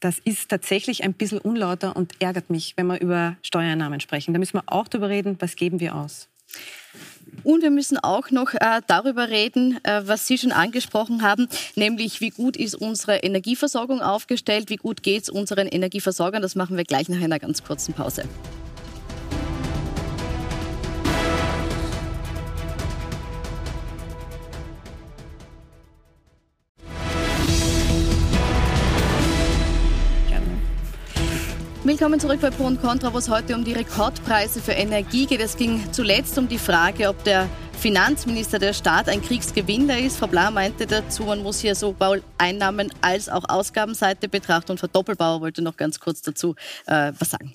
Das ist tatsächlich ein bisschen unlauter und ärgert mich, wenn wir über Steuereinnahmen sprechen. Da müssen wir auch darüber reden, was geben wir aus. Und wir müssen auch noch äh, darüber reden, äh, was Sie schon angesprochen haben, nämlich wie gut ist unsere Energieversorgung aufgestellt, wie gut geht es unseren Energieversorgern. Das machen wir gleich nach einer ganz kurzen Pause. Willkommen zurück bei Pro und Contra, wo es heute um die Rekordpreise für Energie geht. Es ging zuletzt um die Frage, ob der Finanzminister der Staat ein Kriegsgewinner ist. Frau Blau meinte dazu, man muss hier sowohl Einnahmen als auch Ausgabenseite betrachten. Und Frau Doppelbauer wollte noch ganz kurz dazu äh, was sagen.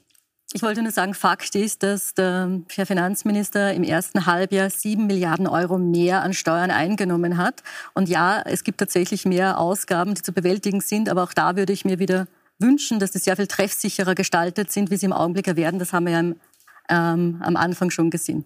Ich wollte nur sagen, Fakt ist, dass der Herr Finanzminister im ersten Halbjahr sieben Milliarden Euro mehr an Steuern eingenommen hat. Und ja, es gibt tatsächlich mehr Ausgaben, die zu bewältigen sind. Aber auch da würde ich mir wieder wünschen, dass sie sehr viel treffsicherer gestaltet sind, wie sie im Augenblick werden. Das haben wir ja am, ähm, am Anfang schon gesehen.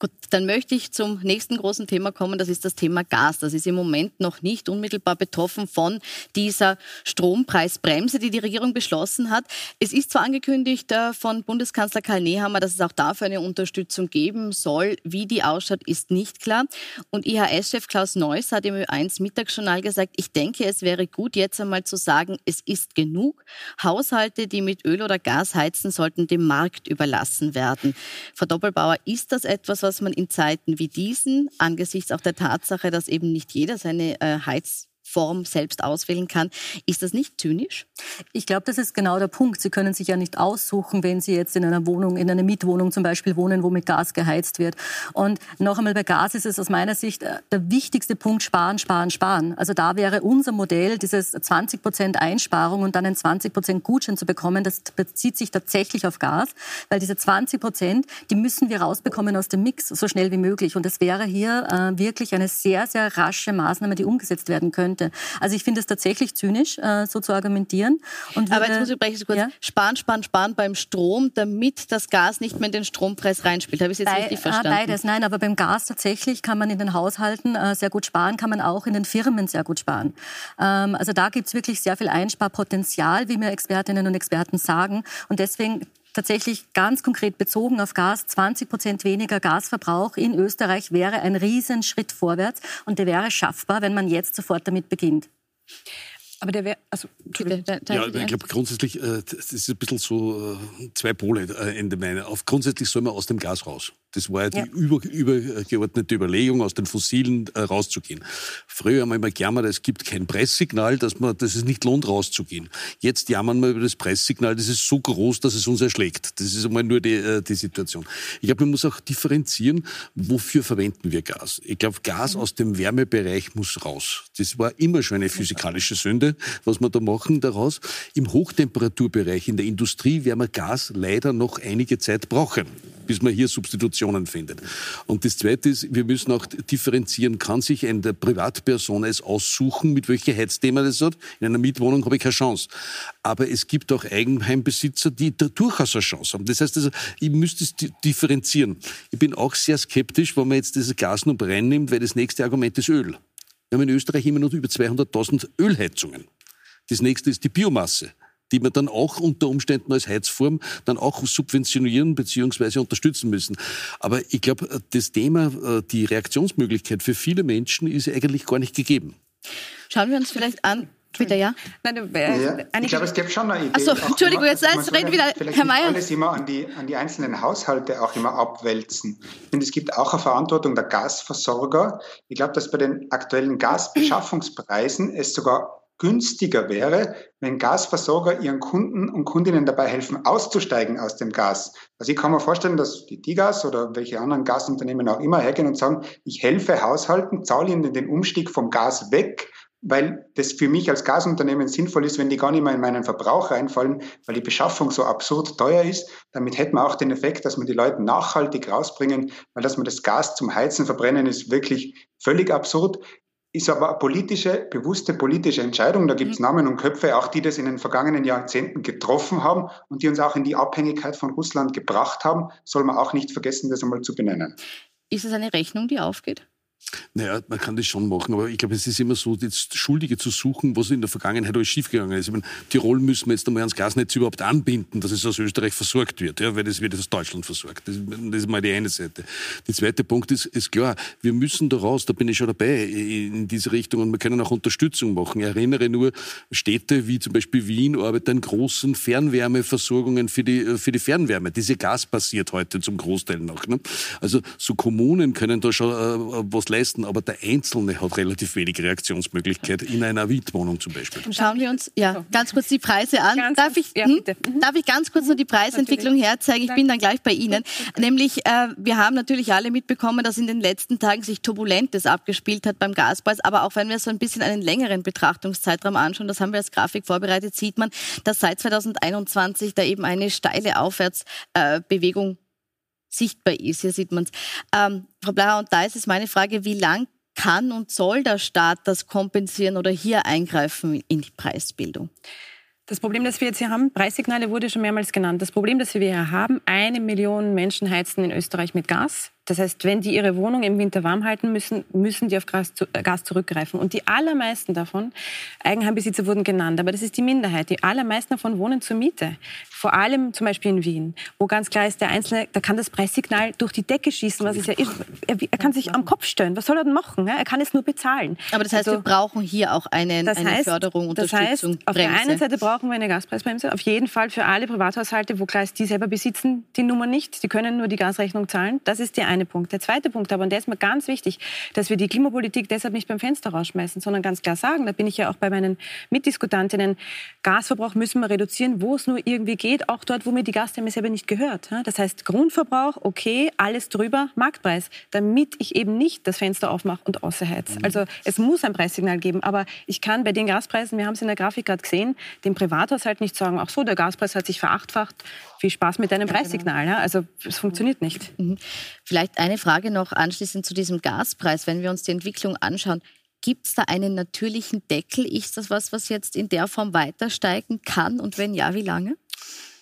Gut, dann möchte ich zum nächsten großen Thema kommen. Das ist das Thema Gas. Das ist im Moment noch nicht unmittelbar betroffen von dieser Strompreisbremse, die die Regierung beschlossen hat. Es ist zwar angekündigt äh, von Bundeskanzler Karl Nehammer, dass es auch dafür eine Unterstützung geben soll. Wie die ausschaut, ist nicht klar. Und IHS-Chef Klaus Neuss hat im Ö1 Mittagsjournal gesagt, ich denke, es wäre gut, jetzt einmal zu sagen, es ist genug. Haushalte, die mit Öl oder Gas heizen, sollten dem Markt überlassen werden. Frau Doppelbauer, ist das etwas, was was man in Zeiten wie diesen, angesichts auch der Tatsache, dass eben nicht jeder seine äh, Heiz Form selbst auswählen kann. Ist das nicht zynisch? Ich glaube, das ist genau der Punkt. Sie können sich ja nicht aussuchen, wenn Sie jetzt in einer Wohnung, in einer Mietwohnung zum Beispiel wohnen, wo mit Gas geheizt wird. Und noch einmal bei Gas ist es aus meiner Sicht äh, der wichtigste Punkt sparen, sparen, sparen. Also da wäre unser Modell, dieses 20 Prozent Einsparung und dann ein 20 Prozent Gutschein zu bekommen, das bezieht sich tatsächlich auf Gas, weil diese 20 Prozent, die müssen wir rausbekommen aus dem Mix so schnell wie möglich. Und das wäre hier äh, wirklich eine sehr, sehr rasche Maßnahme, die umgesetzt werden könnte könnte. Also ich finde es tatsächlich zynisch, äh, so zu argumentieren. Und Aber jetzt muss ich brechen kurz. Ja? Sparen, sparen, sparen beim Strom, damit das Gas nicht mehr in den Strompreis reinspielt. Habe ich es jetzt Bei, richtig verstanden? Beides, nein. Aber beim Gas tatsächlich kann man in den Haushalten äh, sehr gut sparen, kann man auch in den Firmen sehr gut sparen. Ähm, also da gibt es wirklich sehr viel Einsparpotenzial, wie mir Expertinnen und Experten sagen. Und deswegen tatsächlich ganz konkret bezogen auf Gas, 20 Prozent weniger Gasverbrauch in Österreich wäre ein Riesenschritt vorwärts und der wäre schaffbar, wenn man jetzt sofort damit beginnt. Aber der wäre, also, Ja, ich glaube grundsätzlich, äh, das ist ein bisschen so äh, zwei Pole äh, Ende meiner. Auf grundsätzlich soll man aus dem Gas raus. Das war ja die ja. Über, übergeordnete Überlegung, aus den Fossilen äh, rauszugehen. Früher haben wir immer gejammert, es gibt kein Presssignal, dass, man, dass es nicht lohnt, rauszugehen. Jetzt jammern wir über das Presssignal, das ist so groß, dass es uns erschlägt. Das ist einmal nur die, äh, die Situation. Ich glaube, man muss auch differenzieren, wofür verwenden wir Gas. Ich glaube, Gas mhm. aus dem Wärmebereich muss raus. Das war immer schon eine physikalische Sünde, was wir da machen daraus. Im Hochtemperaturbereich, in der Industrie, werden wir Gas leider noch einige Zeit brauchen, bis man hier Substitution Optionen findet. Und das Zweite ist, wir müssen auch differenzieren, kann sich eine Privatperson es aussuchen, mit welchem Heizthema das hat. In einer Mietwohnung habe ich keine Chance. Aber es gibt auch Eigenheimbesitzer, die da durchaus eine Chance haben. Das heißt, also, ich müsste es differenzieren. Ich bin auch sehr skeptisch, wenn man jetzt diese Gas noch reinnimmt, weil das nächste Argument ist Öl. Wir haben in Österreich immer noch über 200.000 Ölheizungen. Das nächste ist die Biomasse die wir dann auch unter Umständen als Heizform dann auch subventionieren bzw. unterstützen müssen. Aber ich glaube, das Thema, äh, die Reaktionsmöglichkeit für viele Menschen ist eigentlich gar nicht gegeben. Schauen wir uns vielleicht an, Bitte, ja? Nein, äh, ja. Ich glaube, es gibt schon eine Idee. Achso, Entschuldigung, jetzt, jetzt reden wieder Herr Mayer. alles immer an die, an die einzelnen Haushalte auch immer abwälzen. Finde, es gibt auch eine Verantwortung der Gasversorger. Ich glaube, dass bei den aktuellen Gasbeschaffungspreisen es sogar günstiger wäre, wenn Gasversorger ihren Kunden und Kundinnen dabei helfen, auszusteigen aus dem Gas. Also ich kann mir vorstellen, dass die Digas oder welche anderen Gasunternehmen auch immer hergehen und sagen, ich helfe Haushalten, zahle ihnen den Umstieg vom Gas weg, weil das für mich als Gasunternehmen sinnvoll ist, wenn die gar nicht mehr in meinen Verbrauch reinfallen, weil die Beschaffung so absurd teuer ist. Damit hätten wir auch den Effekt, dass wir die Leute nachhaltig rausbringen, weil dass man das Gas zum Heizen verbrennen ist wirklich völlig absurd ist aber eine politische, bewusste politische Entscheidung. Da gibt es mhm. Namen und Köpfe, auch die das in den vergangenen Jahrzehnten getroffen haben und die uns auch in die Abhängigkeit von Russland gebracht haben, soll man auch nicht vergessen, das einmal zu benennen. Ist es eine Rechnung, die aufgeht? Naja, man kann das schon machen, aber ich glaube, es ist immer so, jetzt Schuldige zu suchen, was in der Vergangenheit alles schiefgegangen ist. Ich meine, Tirol müssen wir jetzt einmal ans Gasnetz überhaupt anbinden, dass es aus Österreich versorgt wird, ja, weil das wird aus Deutschland versorgt. Das, das, ist mal die eine Seite. Die zweite Punkt ist, ist klar, wir müssen da raus, da bin ich schon dabei, in diese Richtung und wir können auch Unterstützung machen. Ich erinnere nur, Städte wie zum Beispiel Wien arbeiten an großen Fernwärmeversorgungen für die, für die Fernwärme. Diese Gas passiert heute zum Großteil noch. Ne? Also so Kommunen können da schon äh, was leisten, aber der Einzelne hat relativ wenig Reaktionsmöglichkeit in einer Mietwohnung zum Beispiel. Schauen wir uns ja ganz kurz die Preise an. darf, ich, ja, hm, darf ich ganz kurz nur die Preisentwicklung herzeigen? Ich bin dann gleich bei Ihnen. Nämlich, äh, wir haben natürlich alle mitbekommen, dass in den letzten Tagen sich Turbulentes abgespielt hat beim Gaspreis. Aber auch wenn wir so ein bisschen einen längeren Betrachtungszeitraum anschauen, das haben wir als Grafik vorbereitet, sieht man, dass seit 2021 da eben eine steile Aufwärtsbewegung äh, sichtbar ist. Hier sieht man es. Ähm, Frau Blacher, und da ist es meine Frage, wie lang kann und soll der Staat das kompensieren oder hier eingreifen in die Preisbildung? Das Problem, das wir jetzt hier haben, Preissignale wurde schon mehrmals genannt. Das Problem, das wir hier haben, eine Million Menschen heizen in Österreich mit Gas. Das heißt, wenn die ihre Wohnung im Winter warm halten müssen, müssen die auf Gas, äh, Gas zurückgreifen. Und die allermeisten davon, Eigenheimbesitzer wurden genannt, aber das ist die Minderheit. Die allermeisten davon wohnen zur Miete. Vor allem zum Beispiel in Wien, wo ganz klar ist, der Einzelne, da kann das Preissignal durch die Decke schießen, was es ja ist. Er, er kann sich am Kopf stellen. Was soll er denn machen? Er kann es nur bezahlen. Aber das heißt, also, wir brauchen hier auch einen, das eine heißt, Förderung, Unterstützung, das heißt, Auf der einen Seite brauchen wir eine Gaspreisbremse, auf jeden Fall für alle Privathaushalte, wo klar ist, die selber besitzen die Nummer nicht, die können nur die Gasrechnung zahlen. Das ist der eine Punkt. Der zweite Punkt aber, und der ist mir ganz wichtig, dass wir die Klimapolitik deshalb nicht beim Fenster rausschmeißen, sondern ganz klar sagen, da bin ich ja auch bei meinen Mitdiskutantinnen, Gasverbrauch müssen wir reduzieren, wo es nur irgendwie geht, auch dort, wo mir die Gastherme selber nicht gehört. Das heißt, Grundverbrauch, okay, alles drüber, Marktpreis, damit ich eben nicht das Fenster aufmache und außerheiz. Mhm. Also es muss ein Preissignal geben, aber ich kann bei den Gaspreisen, wir haben es in der Grafik gerade gesehen, dem Privathaushalt nicht sagen, ach so, der Gaspreis hat sich verachtfacht, viel Spaß mit deinem Preissignal. Ja? Also es funktioniert nicht. Mhm. Vielleicht eine Frage noch anschließend zu diesem Gaspreis. Wenn wir uns die Entwicklung anschauen, gibt es da einen natürlichen Deckel? Ist das was, was jetzt in der Form weiter steigen kann? Und wenn ja, wie lange?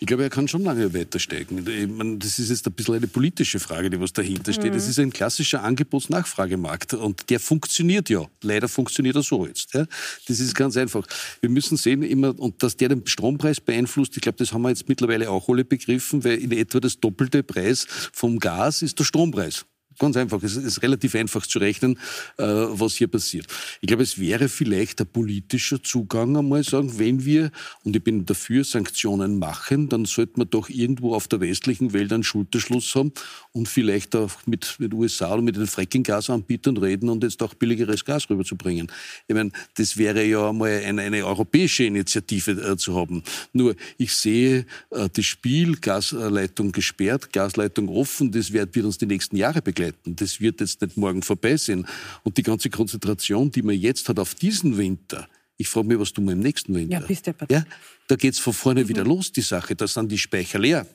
Ich glaube, er kann schon lange weiter steigen. Meine, das ist jetzt ein bisschen eine politische Frage, die was dahinter steht. Es mhm. ist ein klassischer Angebots-Nachfragemarkt und der funktioniert ja. Leider funktioniert er so jetzt. Ja. Das ist ganz einfach. Wir müssen sehen immer, und dass der den Strompreis beeinflusst, ich glaube, das haben wir jetzt mittlerweile auch alle begriffen, weil in etwa das doppelte Preis vom Gas ist der Strompreis. Ganz einfach. Es ist relativ einfach zu rechnen, äh, was hier passiert. Ich glaube, es wäre vielleicht ein politischer Zugang, einmal sagen, wenn wir, und ich bin dafür, Sanktionen machen, dann sollte man doch irgendwo auf der westlichen Welt einen Schulterschluss haben und vielleicht auch mit den USA oder mit den Fracking-Gasanbietern reden und jetzt auch billigeres Gas rüberzubringen. Ich meine, das wäre ja einmal eine, eine europäische Initiative äh, zu haben. Nur, ich sehe äh, das Spiel, Gasleitung gesperrt, Gasleitung offen, das wird, wird uns die nächsten Jahre begleiten. Das wird jetzt nicht morgen vorbei sein. Und die ganze Konzentration, die man jetzt hat auf diesen Winter, ich frage mich, was tun wir im nächsten Winter? Ja, bist du ja, da geht's von vorne mhm. wieder los, die Sache. Da sind die Speicher leer.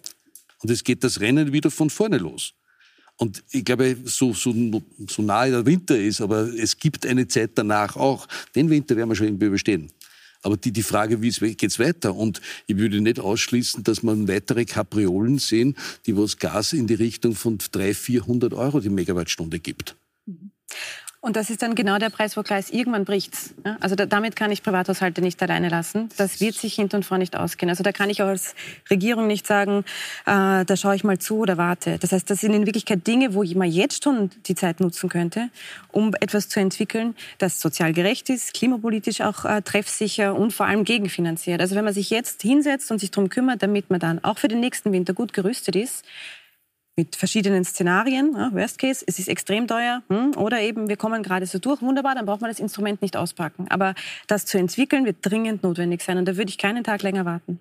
Und es geht das Rennen wieder von vorne los. Und ich glaube, so, so, so nahe der Winter ist, aber es gibt eine Zeit danach auch. Den Winter werden wir schon irgendwie überstehen. Aber die, die Frage, wie geht's weiter? Und ich würde nicht ausschließen, dass man weitere Kapriolen sehen, die was Gas in die Richtung von 300, 400 Euro die Megawattstunde gibt. Mhm. Und das ist dann genau der Preis, wo klar ist, irgendwann bricht's. Also da, damit kann ich Privathaushalte nicht alleine lassen. Das wird sich hinten und vorne nicht ausgehen. Also da kann ich auch als Regierung nicht sagen, äh, da schaue ich mal zu oder warte. Das heißt, das sind in Wirklichkeit Dinge, wo man jetzt schon die Zeit nutzen könnte, um etwas zu entwickeln, das sozial gerecht ist, klimapolitisch auch äh, treffsicher und vor allem gegenfinanziert. Also wenn man sich jetzt hinsetzt und sich darum kümmert, damit man dann auch für den nächsten Winter gut gerüstet ist, mit verschiedenen Szenarien. Ja, Worst Case, es ist extrem teuer hm, oder eben wir kommen gerade so durch. Wunderbar, dann braucht man das Instrument nicht auspacken. Aber das zu entwickeln wird dringend notwendig sein und da würde ich keinen Tag länger warten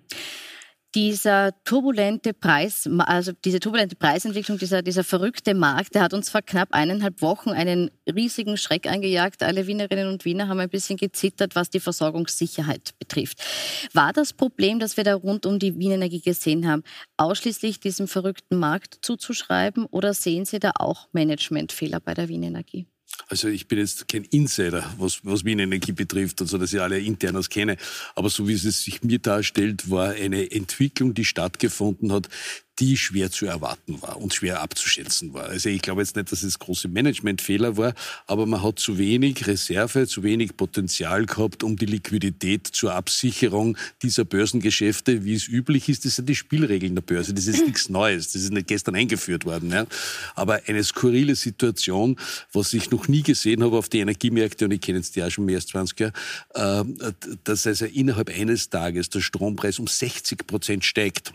dieser turbulente Preis, also diese turbulente Preisentwicklung, dieser, dieser verrückte Markt, der hat uns vor knapp eineinhalb Wochen einen riesigen Schreck eingejagt. Alle Wienerinnen und Wiener haben ein bisschen gezittert, was die Versorgungssicherheit betrifft. War das Problem, das wir da rund um die Wienenergie gesehen haben, ausschließlich diesem verrückten Markt zuzuschreiben oder sehen Sie da auch Managementfehler bei der Wienenergie? Also ich bin jetzt kein Insider, was, was Wien Energie betrifft, also dass ich alle internes kenne. Aber so wie es sich mir darstellt, war eine Entwicklung, die stattgefunden hat, die schwer zu erwarten war und schwer abzuschätzen war. Also ich glaube jetzt nicht, dass es große Managementfehler war, aber man hat zu wenig Reserve, zu wenig Potenzial gehabt, um die Liquidität zur Absicherung dieser Börsengeschäfte, wie es üblich ist. Das sind die Spielregeln der Börse. Das ist nichts Neues. Das ist nicht gestern eingeführt worden. Ja. Aber eine skurrile Situation, was ich noch nie gesehen habe auf die Energiemärkte, und ich kenne jetzt die auch schon mehr als 20 Jahre, äh, dass also innerhalb eines Tages der Strompreis um 60 Prozent steigt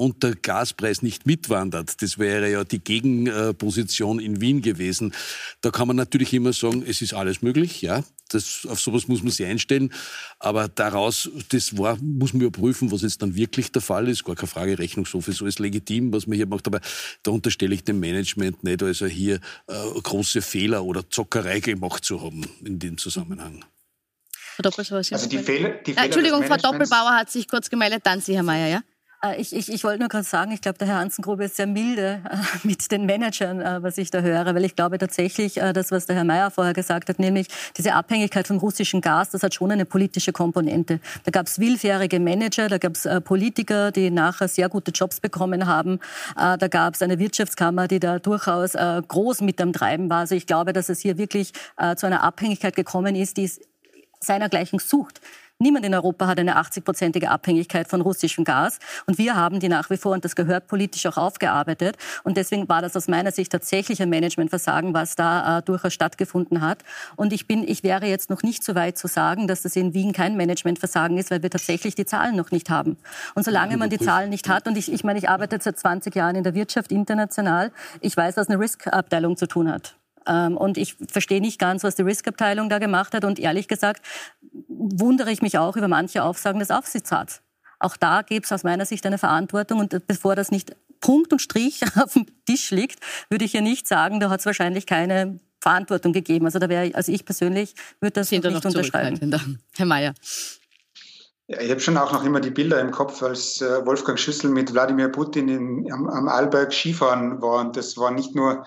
und der Gaspreis nicht mitwandert, das wäre ja die Gegenposition in Wien gewesen. Da kann man natürlich immer sagen, es ist alles möglich, ja. Das, auf sowas muss man sich einstellen. Aber daraus, das war, muss man überprüfen, was jetzt dann wirklich der Fall ist. Gar keine Frage, Rechnungshof ist alles legitim, was man hier macht. Aber da unterstelle ich dem Management nicht, also hier äh, große Fehler oder Zockerei gemacht zu haben in dem Zusammenhang. Frau Doppelbauer, also die Fehler, die Fehler Entschuldigung, Frau Doppelbauer hat sich kurz gemeldet, dann Sie, Herr Mayer, ja? Äh, ich, ich, ich wollte nur gerade sagen, ich glaube, der Herr Hansengrube ist sehr milde äh, mit den Managern, äh, was ich da höre, weil ich glaube tatsächlich, das, was der Herr Mayer vorher gesagt hat, nämlich diese Abhängigkeit vom russischen Gas, das hat schon eine politische Komponente. Da gab es willfährige Manager, da gab es Politiker, die nachher sehr gute Jobs bekommen haben, da gab es eine Wirtschaftskammer, die da durchaus groß mit am Treiben war. Also ich glaube, dass es hier wirklich zu einer Abhängigkeit gekommen ist, die es seinergleichen sucht. Niemand in Europa hat eine 80-prozentige Abhängigkeit von russischem Gas. Und wir haben die nach wie vor, und das gehört politisch auch aufgearbeitet. Und deswegen war das aus meiner Sicht tatsächlich ein Managementversagen, was da äh, durchaus stattgefunden hat. Und ich bin, ich wäre jetzt noch nicht so weit zu sagen, dass das in Wien kein Managementversagen ist, weil wir tatsächlich die Zahlen noch nicht haben. Und solange man die Zahlen nicht hat, und ich, ich meine, ich arbeite seit 20 Jahren in der Wirtschaft international, ich weiß, was eine Risk-Abteilung zu tun hat. Ähm, und ich verstehe nicht ganz, was die Risk-Abteilung da gemacht hat. Und ehrlich gesagt wundere ich mich auch über manche Aufsagen des Aufsichtsrats. Auch da gibt es aus meiner Sicht eine Verantwortung. Und bevor das nicht Punkt und Strich auf dem Tisch liegt, würde ich ja nicht sagen, da hat es wahrscheinlich keine Verantwortung gegeben. Also da wäre, also ich persönlich würde das nicht unterschreiben. Herr Mayer. Ja, ich habe schon auch noch immer die Bilder im Kopf, als äh, Wolfgang Schüssel mit Wladimir Putin in, am, am Arlberg Skifahren war. Und das war nicht nur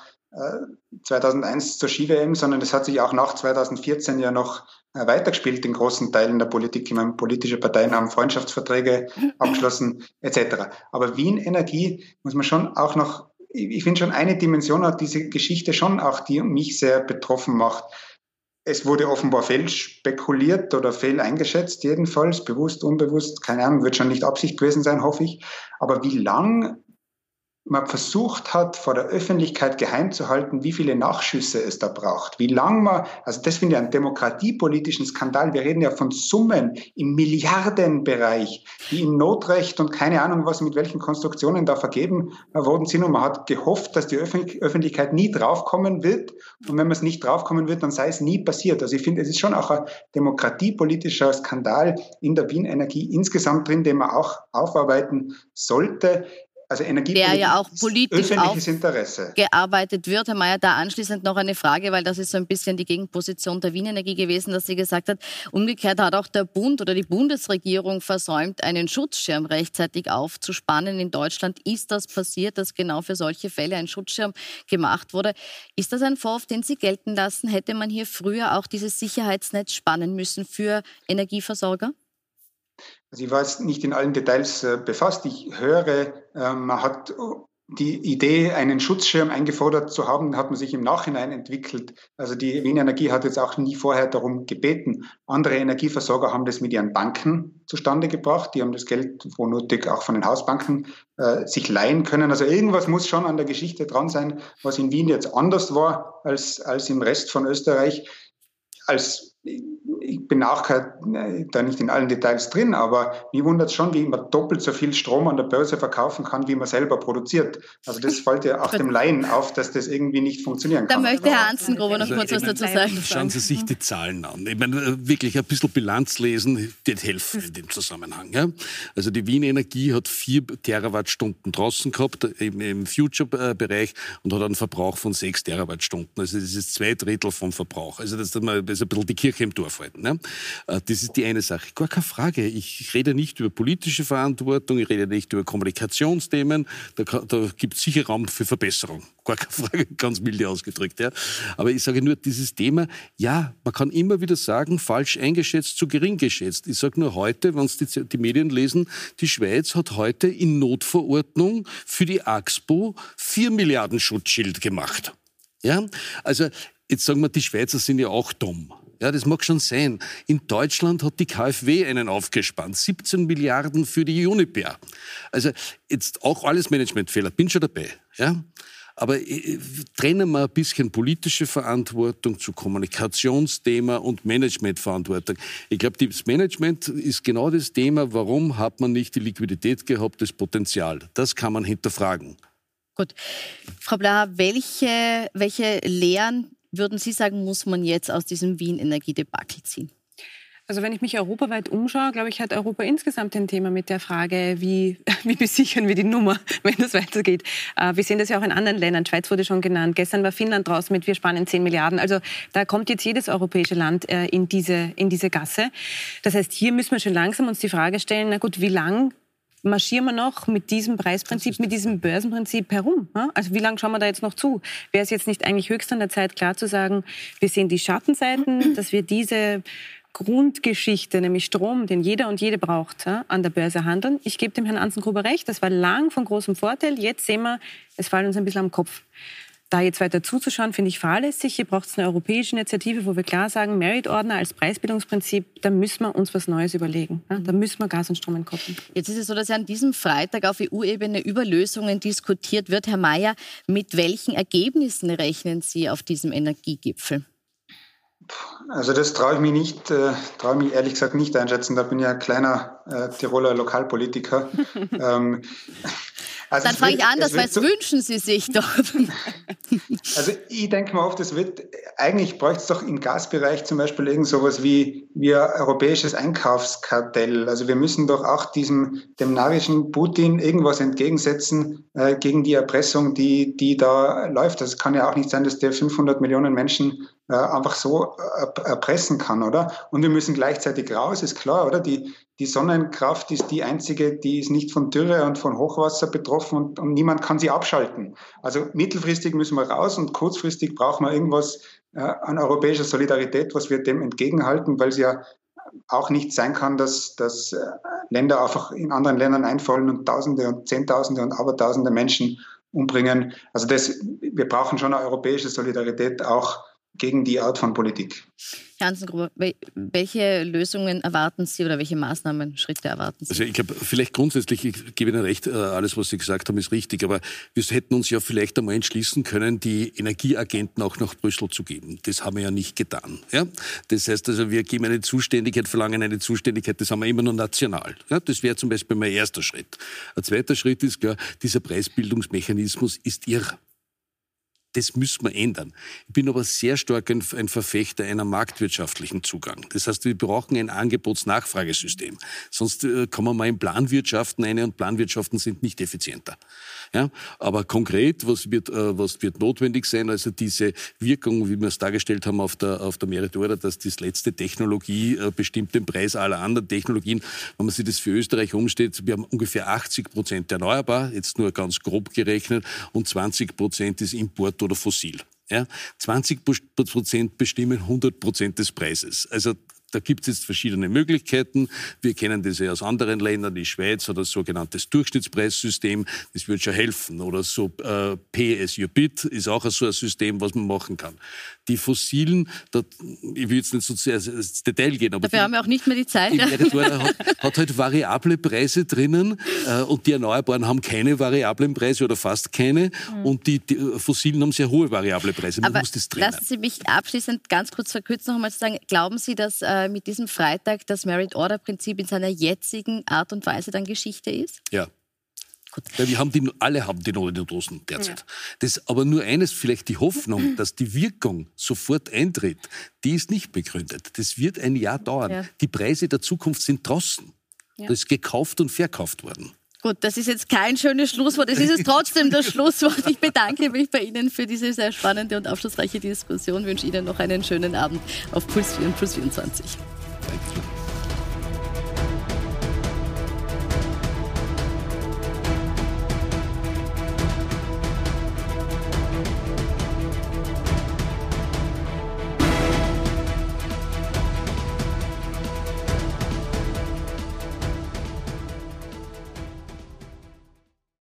2001 zur Ski-WM, sondern das hat sich auch nach 2014 ja noch äh, weitergespielt in großen Teilen der Politik. Ich meine, politische Parteien haben Freundschaftsverträge abgeschlossen etc. Aber Wien Energie muss man schon auch noch, ich finde schon eine Dimension hat diese Geschichte schon auch, die mich sehr betroffen macht. Es wurde offenbar fehl spekuliert oder fehl eingeschätzt, jedenfalls, bewusst, unbewusst, keine Ahnung, wird schon nicht Absicht gewesen sein, hoffe ich. Aber wie lang man versucht hat, vor der Öffentlichkeit geheim zu halten, wie viele Nachschüsse es da braucht, wie lang man, also das finde ich einen demokratiepolitischen Skandal. Wir reden ja von Summen im Milliardenbereich, die im Notrecht und keine Ahnung was, mit welchen Konstruktionen da vergeben worden sind. Und man hat gehofft, dass die Öffentlichkeit nie draufkommen wird. Und wenn man es nicht draufkommen wird, dann sei es nie passiert. Also ich finde, es ist schon auch ein demokratiepolitischer Skandal in der Wien Energie insgesamt drin, den man auch aufarbeiten sollte. Also der ja auch politisch gearbeitet wird. Herr Mayer, da anschließend noch eine Frage, weil das ist so ein bisschen die Gegenposition der Wien Energie gewesen, dass sie gesagt hat, umgekehrt hat auch der Bund oder die Bundesregierung versäumt, einen Schutzschirm rechtzeitig aufzuspannen. In Deutschland ist das passiert, dass genau für solche Fälle ein Schutzschirm gemacht wurde. Ist das ein Vorwurf, den Sie gelten lassen? Hätte man hier früher auch dieses Sicherheitsnetz spannen müssen für Energieversorger? Also ich jetzt nicht in allen Details äh, befasst. Ich höre, äh, man hat die Idee, einen Schutzschirm eingefordert zu haben, hat man sich im Nachhinein entwickelt. Also die Wien Energie hat jetzt auch nie vorher darum gebeten. Andere Energieversorger haben das mit ihren Banken zustande gebracht. Die haben das Geld, wo nötig, auch von den Hausbanken äh, sich leihen können. Also irgendwas muss schon an der Geschichte dran sein, was in Wien jetzt anders war als, als im Rest von Österreich. Als ich bin auch da nicht in allen Details drin, aber mich wundert es schon, wie man doppelt so viel Strom an der Börse verkaufen kann, wie man selber produziert. Also das fällt ja auch dem Laien auf, dass das irgendwie nicht funktionieren kann. Da möchte Herr Hansengruber noch also, kurz was dazu sagen. Schauen Sie sich die Zahlen an. Ich meine, äh, wirklich ein bisschen Bilanz lesen, wird helfen in dem Zusammenhang. Ja? Also die Wien Energie hat vier Terawattstunden draußen gehabt im, im Future-Bereich und hat einen Verbrauch von sechs Terawattstunden. Also das ist zwei Drittel vom Verbrauch. Also das ist, ein bisschen die Kirche im Dorf halten. Ne? Das ist die eine Sache. Gar keine Frage. Ich rede nicht über politische Verantwortung, ich rede nicht über Kommunikationsthemen. Da, da gibt es sicher Raum für Verbesserung. Gar keine Frage, ganz milde ausgedrückt. Ja. Aber ich sage nur, dieses Thema, ja, man kann immer wieder sagen, falsch eingeschätzt, zu gering geschätzt. Ich sage nur heute, wenn Sie die, die Medien lesen, die Schweiz hat heute in Notverordnung für die AXPO 4 Milliarden Schutzschild gemacht. Ja, also jetzt sagen wir, die Schweizer sind ja auch dumm. Ja, das mag schon sein. In Deutschland hat die KfW einen aufgespannt. 17 Milliarden für die Uniper. Also jetzt auch alles Managementfehler. Bin schon dabei. Ja? Aber äh, trennen wir ein bisschen politische Verantwortung zu Kommunikationsthema und Managementverantwortung. Ich glaube, das Management ist genau das Thema, warum hat man nicht die Liquidität gehabt, das Potenzial. Das kann man hinterfragen. Gut. Frau Blaha, welche, welche Lehren würden Sie sagen, muss man jetzt aus diesem Wien-Energiedebakel ziehen? Also wenn ich mich europaweit umschaue, glaube ich, hat Europa insgesamt ein Thema mit der Frage, wie, wie besichern wir die Nummer, wenn das weitergeht. Äh, wir sehen das ja auch in anderen Ländern. Schweiz wurde schon genannt. Gestern war Finnland draußen mit, wir sparen 10 Milliarden. Also da kommt jetzt jedes europäische Land äh, in, diese, in diese Gasse. Das heißt, hier müssen wir schon langsam uns die Frage stellen, na gut, wie lang marschieren wir noch mit diesem Preisprinzip, mit diesem Börsenprinzip herum? Also wie lange schauen wir da jetzt noch zu? Wäre es jetzt nicht eigentlich höchst an der Zeit, klar zu sagen, wir sehen die Schattenseiten, dass wir diese Grundgeschichte, nämlich Strom, den jeder und jede braucht, an der Börse handeln. Ich gebe dem Herrn Anzengruber recht, das war lang von großem Vorteil. Jetzt sehen wir, es fällt uns ein bisschen am Kopf. Da jetzt weiter zuzuschauen, finde ich fahrlässig. Hier braucht es eine europäische Initiative, wo wir klar sagen, Merit-Ordner als Preisbildungsprinzip, da müssen wir uns was Neues überlegen. Da müssen wir Gas und Strom entkoppeln. Jetzt ist es so, dass ja an diesem Freitag auf EU-Ebene über Lösungen diskutiert wird. Herr Mayer, mit welchen Ergebnissen rechnen Sie auf diesem Energiegipfel? Also das traue ich mich nicht, äh, traue mich ehrlich gesagt nicht einschätzen. Da bin ich ein kleiner äh, Tiroler Lokalpolitiker. ähm, also Dann fange ich anders, was wünschen Sie sich doch? also ich denke mal oft, es wird, eigentlich bräuchte es doch im Gasbereich zum Beispiel irgend sowas wie, wie ein europäisches Einkaufskartell. Also wir müssen doch auch diesem, dem narischen Putin irgendwas entgegensetzen äh, gegen die Erpressung, die, die da läuft. Also es kann ja auch nicht sein, dass der 500 Millionen Menschen äh, einfach so erpressen kann, oder? Und wir müssen gleichzeitig raus, ist klar, oder? Die, die Sonnenkraft ist die einzige, die ist nicht von Dürre und von Hochwasser betroffen und, und niemand kann sie abschalten. Also mittelfristig müssen wir raus und kurzfristig brauchen wir irgendwas äh, an europäischer Solidarität, was wir dem entgegenhalten, weil es ja auch nicht sein kann, dass, dass äh, Länder einfach in anderen Ländern einfallen und Tausende und Zehntausende und Abertausende Menschen umbringen. Also das, wir brauchen schon eine europäische Solidarität auch gegen die Art von Politik. Herr Hansengruber, welche Lösungen erwarten Sie oder welche Maßnahmen, Schritte erwarten Sie? Also ich glaube, vielleicht grundsätzlich, ich gebe Ihnen recht, äh, alles, was Sie gesagt haben, ist richtig, aber wir hätten uns ja vielleicht einmal entschließen können, die Energieagenten auch nach Brüssel zu geben. Das haben wir ja nicht getan. Ja? Das heißt also, wir geben eine Zuständigkeit, verlangen eine Zuständigkeit, das haben wir immer nur national. Ja? Das wäre zum Beispiel mein erster Schritt. Ein zweiter Schritt ist klar, dieser Preisbildungsmechanismus ist irr. Das müssen wir ändern. Ich bin aber sehr stark ein, Verfechter einer marktwirtschaftlichen Zugang. Das heißt, wir brauchen ein Angebots-Nachfragesystem. Sonst äh, kommen wir mal in Planwirtschaften ein und Planwirtschaften sind nicht effizienter. Ja? Aber konkret, was wird, äh, was wird notwendig sein? Also diese Wirkung, wie wir es dargestellt haben auf der, auf der Meritora, dass das letzte Technologie äh, bestimmt den Preis aller anderen Technologien. Wenn man sich das für Österreich umsteht, wir haben ungefähr 80 Prozent erneuerbar, jetzt nur ganz grob gerechnet, und 20 Prozent ist Import oder fossil. Ja, 20 Prozent bestimmen 100 Prozent des Preises. Also Da gibt es jetzt verschiedene Möglichkeiten. Wir kennen das ja aus anderen Ländern, die Schweiz hat ein sogenanntes Durchschnittspreissystem, das wird schon helfen. Oder so äh, PS Your Bit ist auch so ein System, was man machen kann. Die fossilen, da, ich will jetzt nicht so sehr ins Detail gehen, aber Dafür die, haben wir auch nicht mehr die Zeit. die hat, hat halt variable Preise drinnen äh, und die Erneuerbaren haben keine variablen Preise oder fast keine und die, die fossilen haben sehr hohe variable Preise. Man Aber muss das trennen. lassen Sie mich abschließend ganz kurz verkürzen noch einmal zu sagen, glauben Sie, dass äh, mit diesem Freitag das Merit-Order-Prinzip in seiner jetzigen Art und Weise dann Geschichte ist? Ja. Weil wir haben die, alle haben die Dosen derzeit. Das aber nur eines, vielleicht die Hoffnung, dass die Wirkung sofort eintritt, die ist nicht begründet. Das wird ein Jahr dauern. Ja. Die Preise der Zukunft sind draußen. Das ist gekauft und verkauft worden. Gut, das ist jetzt kein schönes Schlusswort. Es ist es trotzdem das Schlusswort. Ich bedanke mich bei Ihnen für diese sehr spannende und aufschlussreiche Diskussion. wünsche Ihnen noch einen schönen Abend auf Puls 4 und Puls 24. Danke.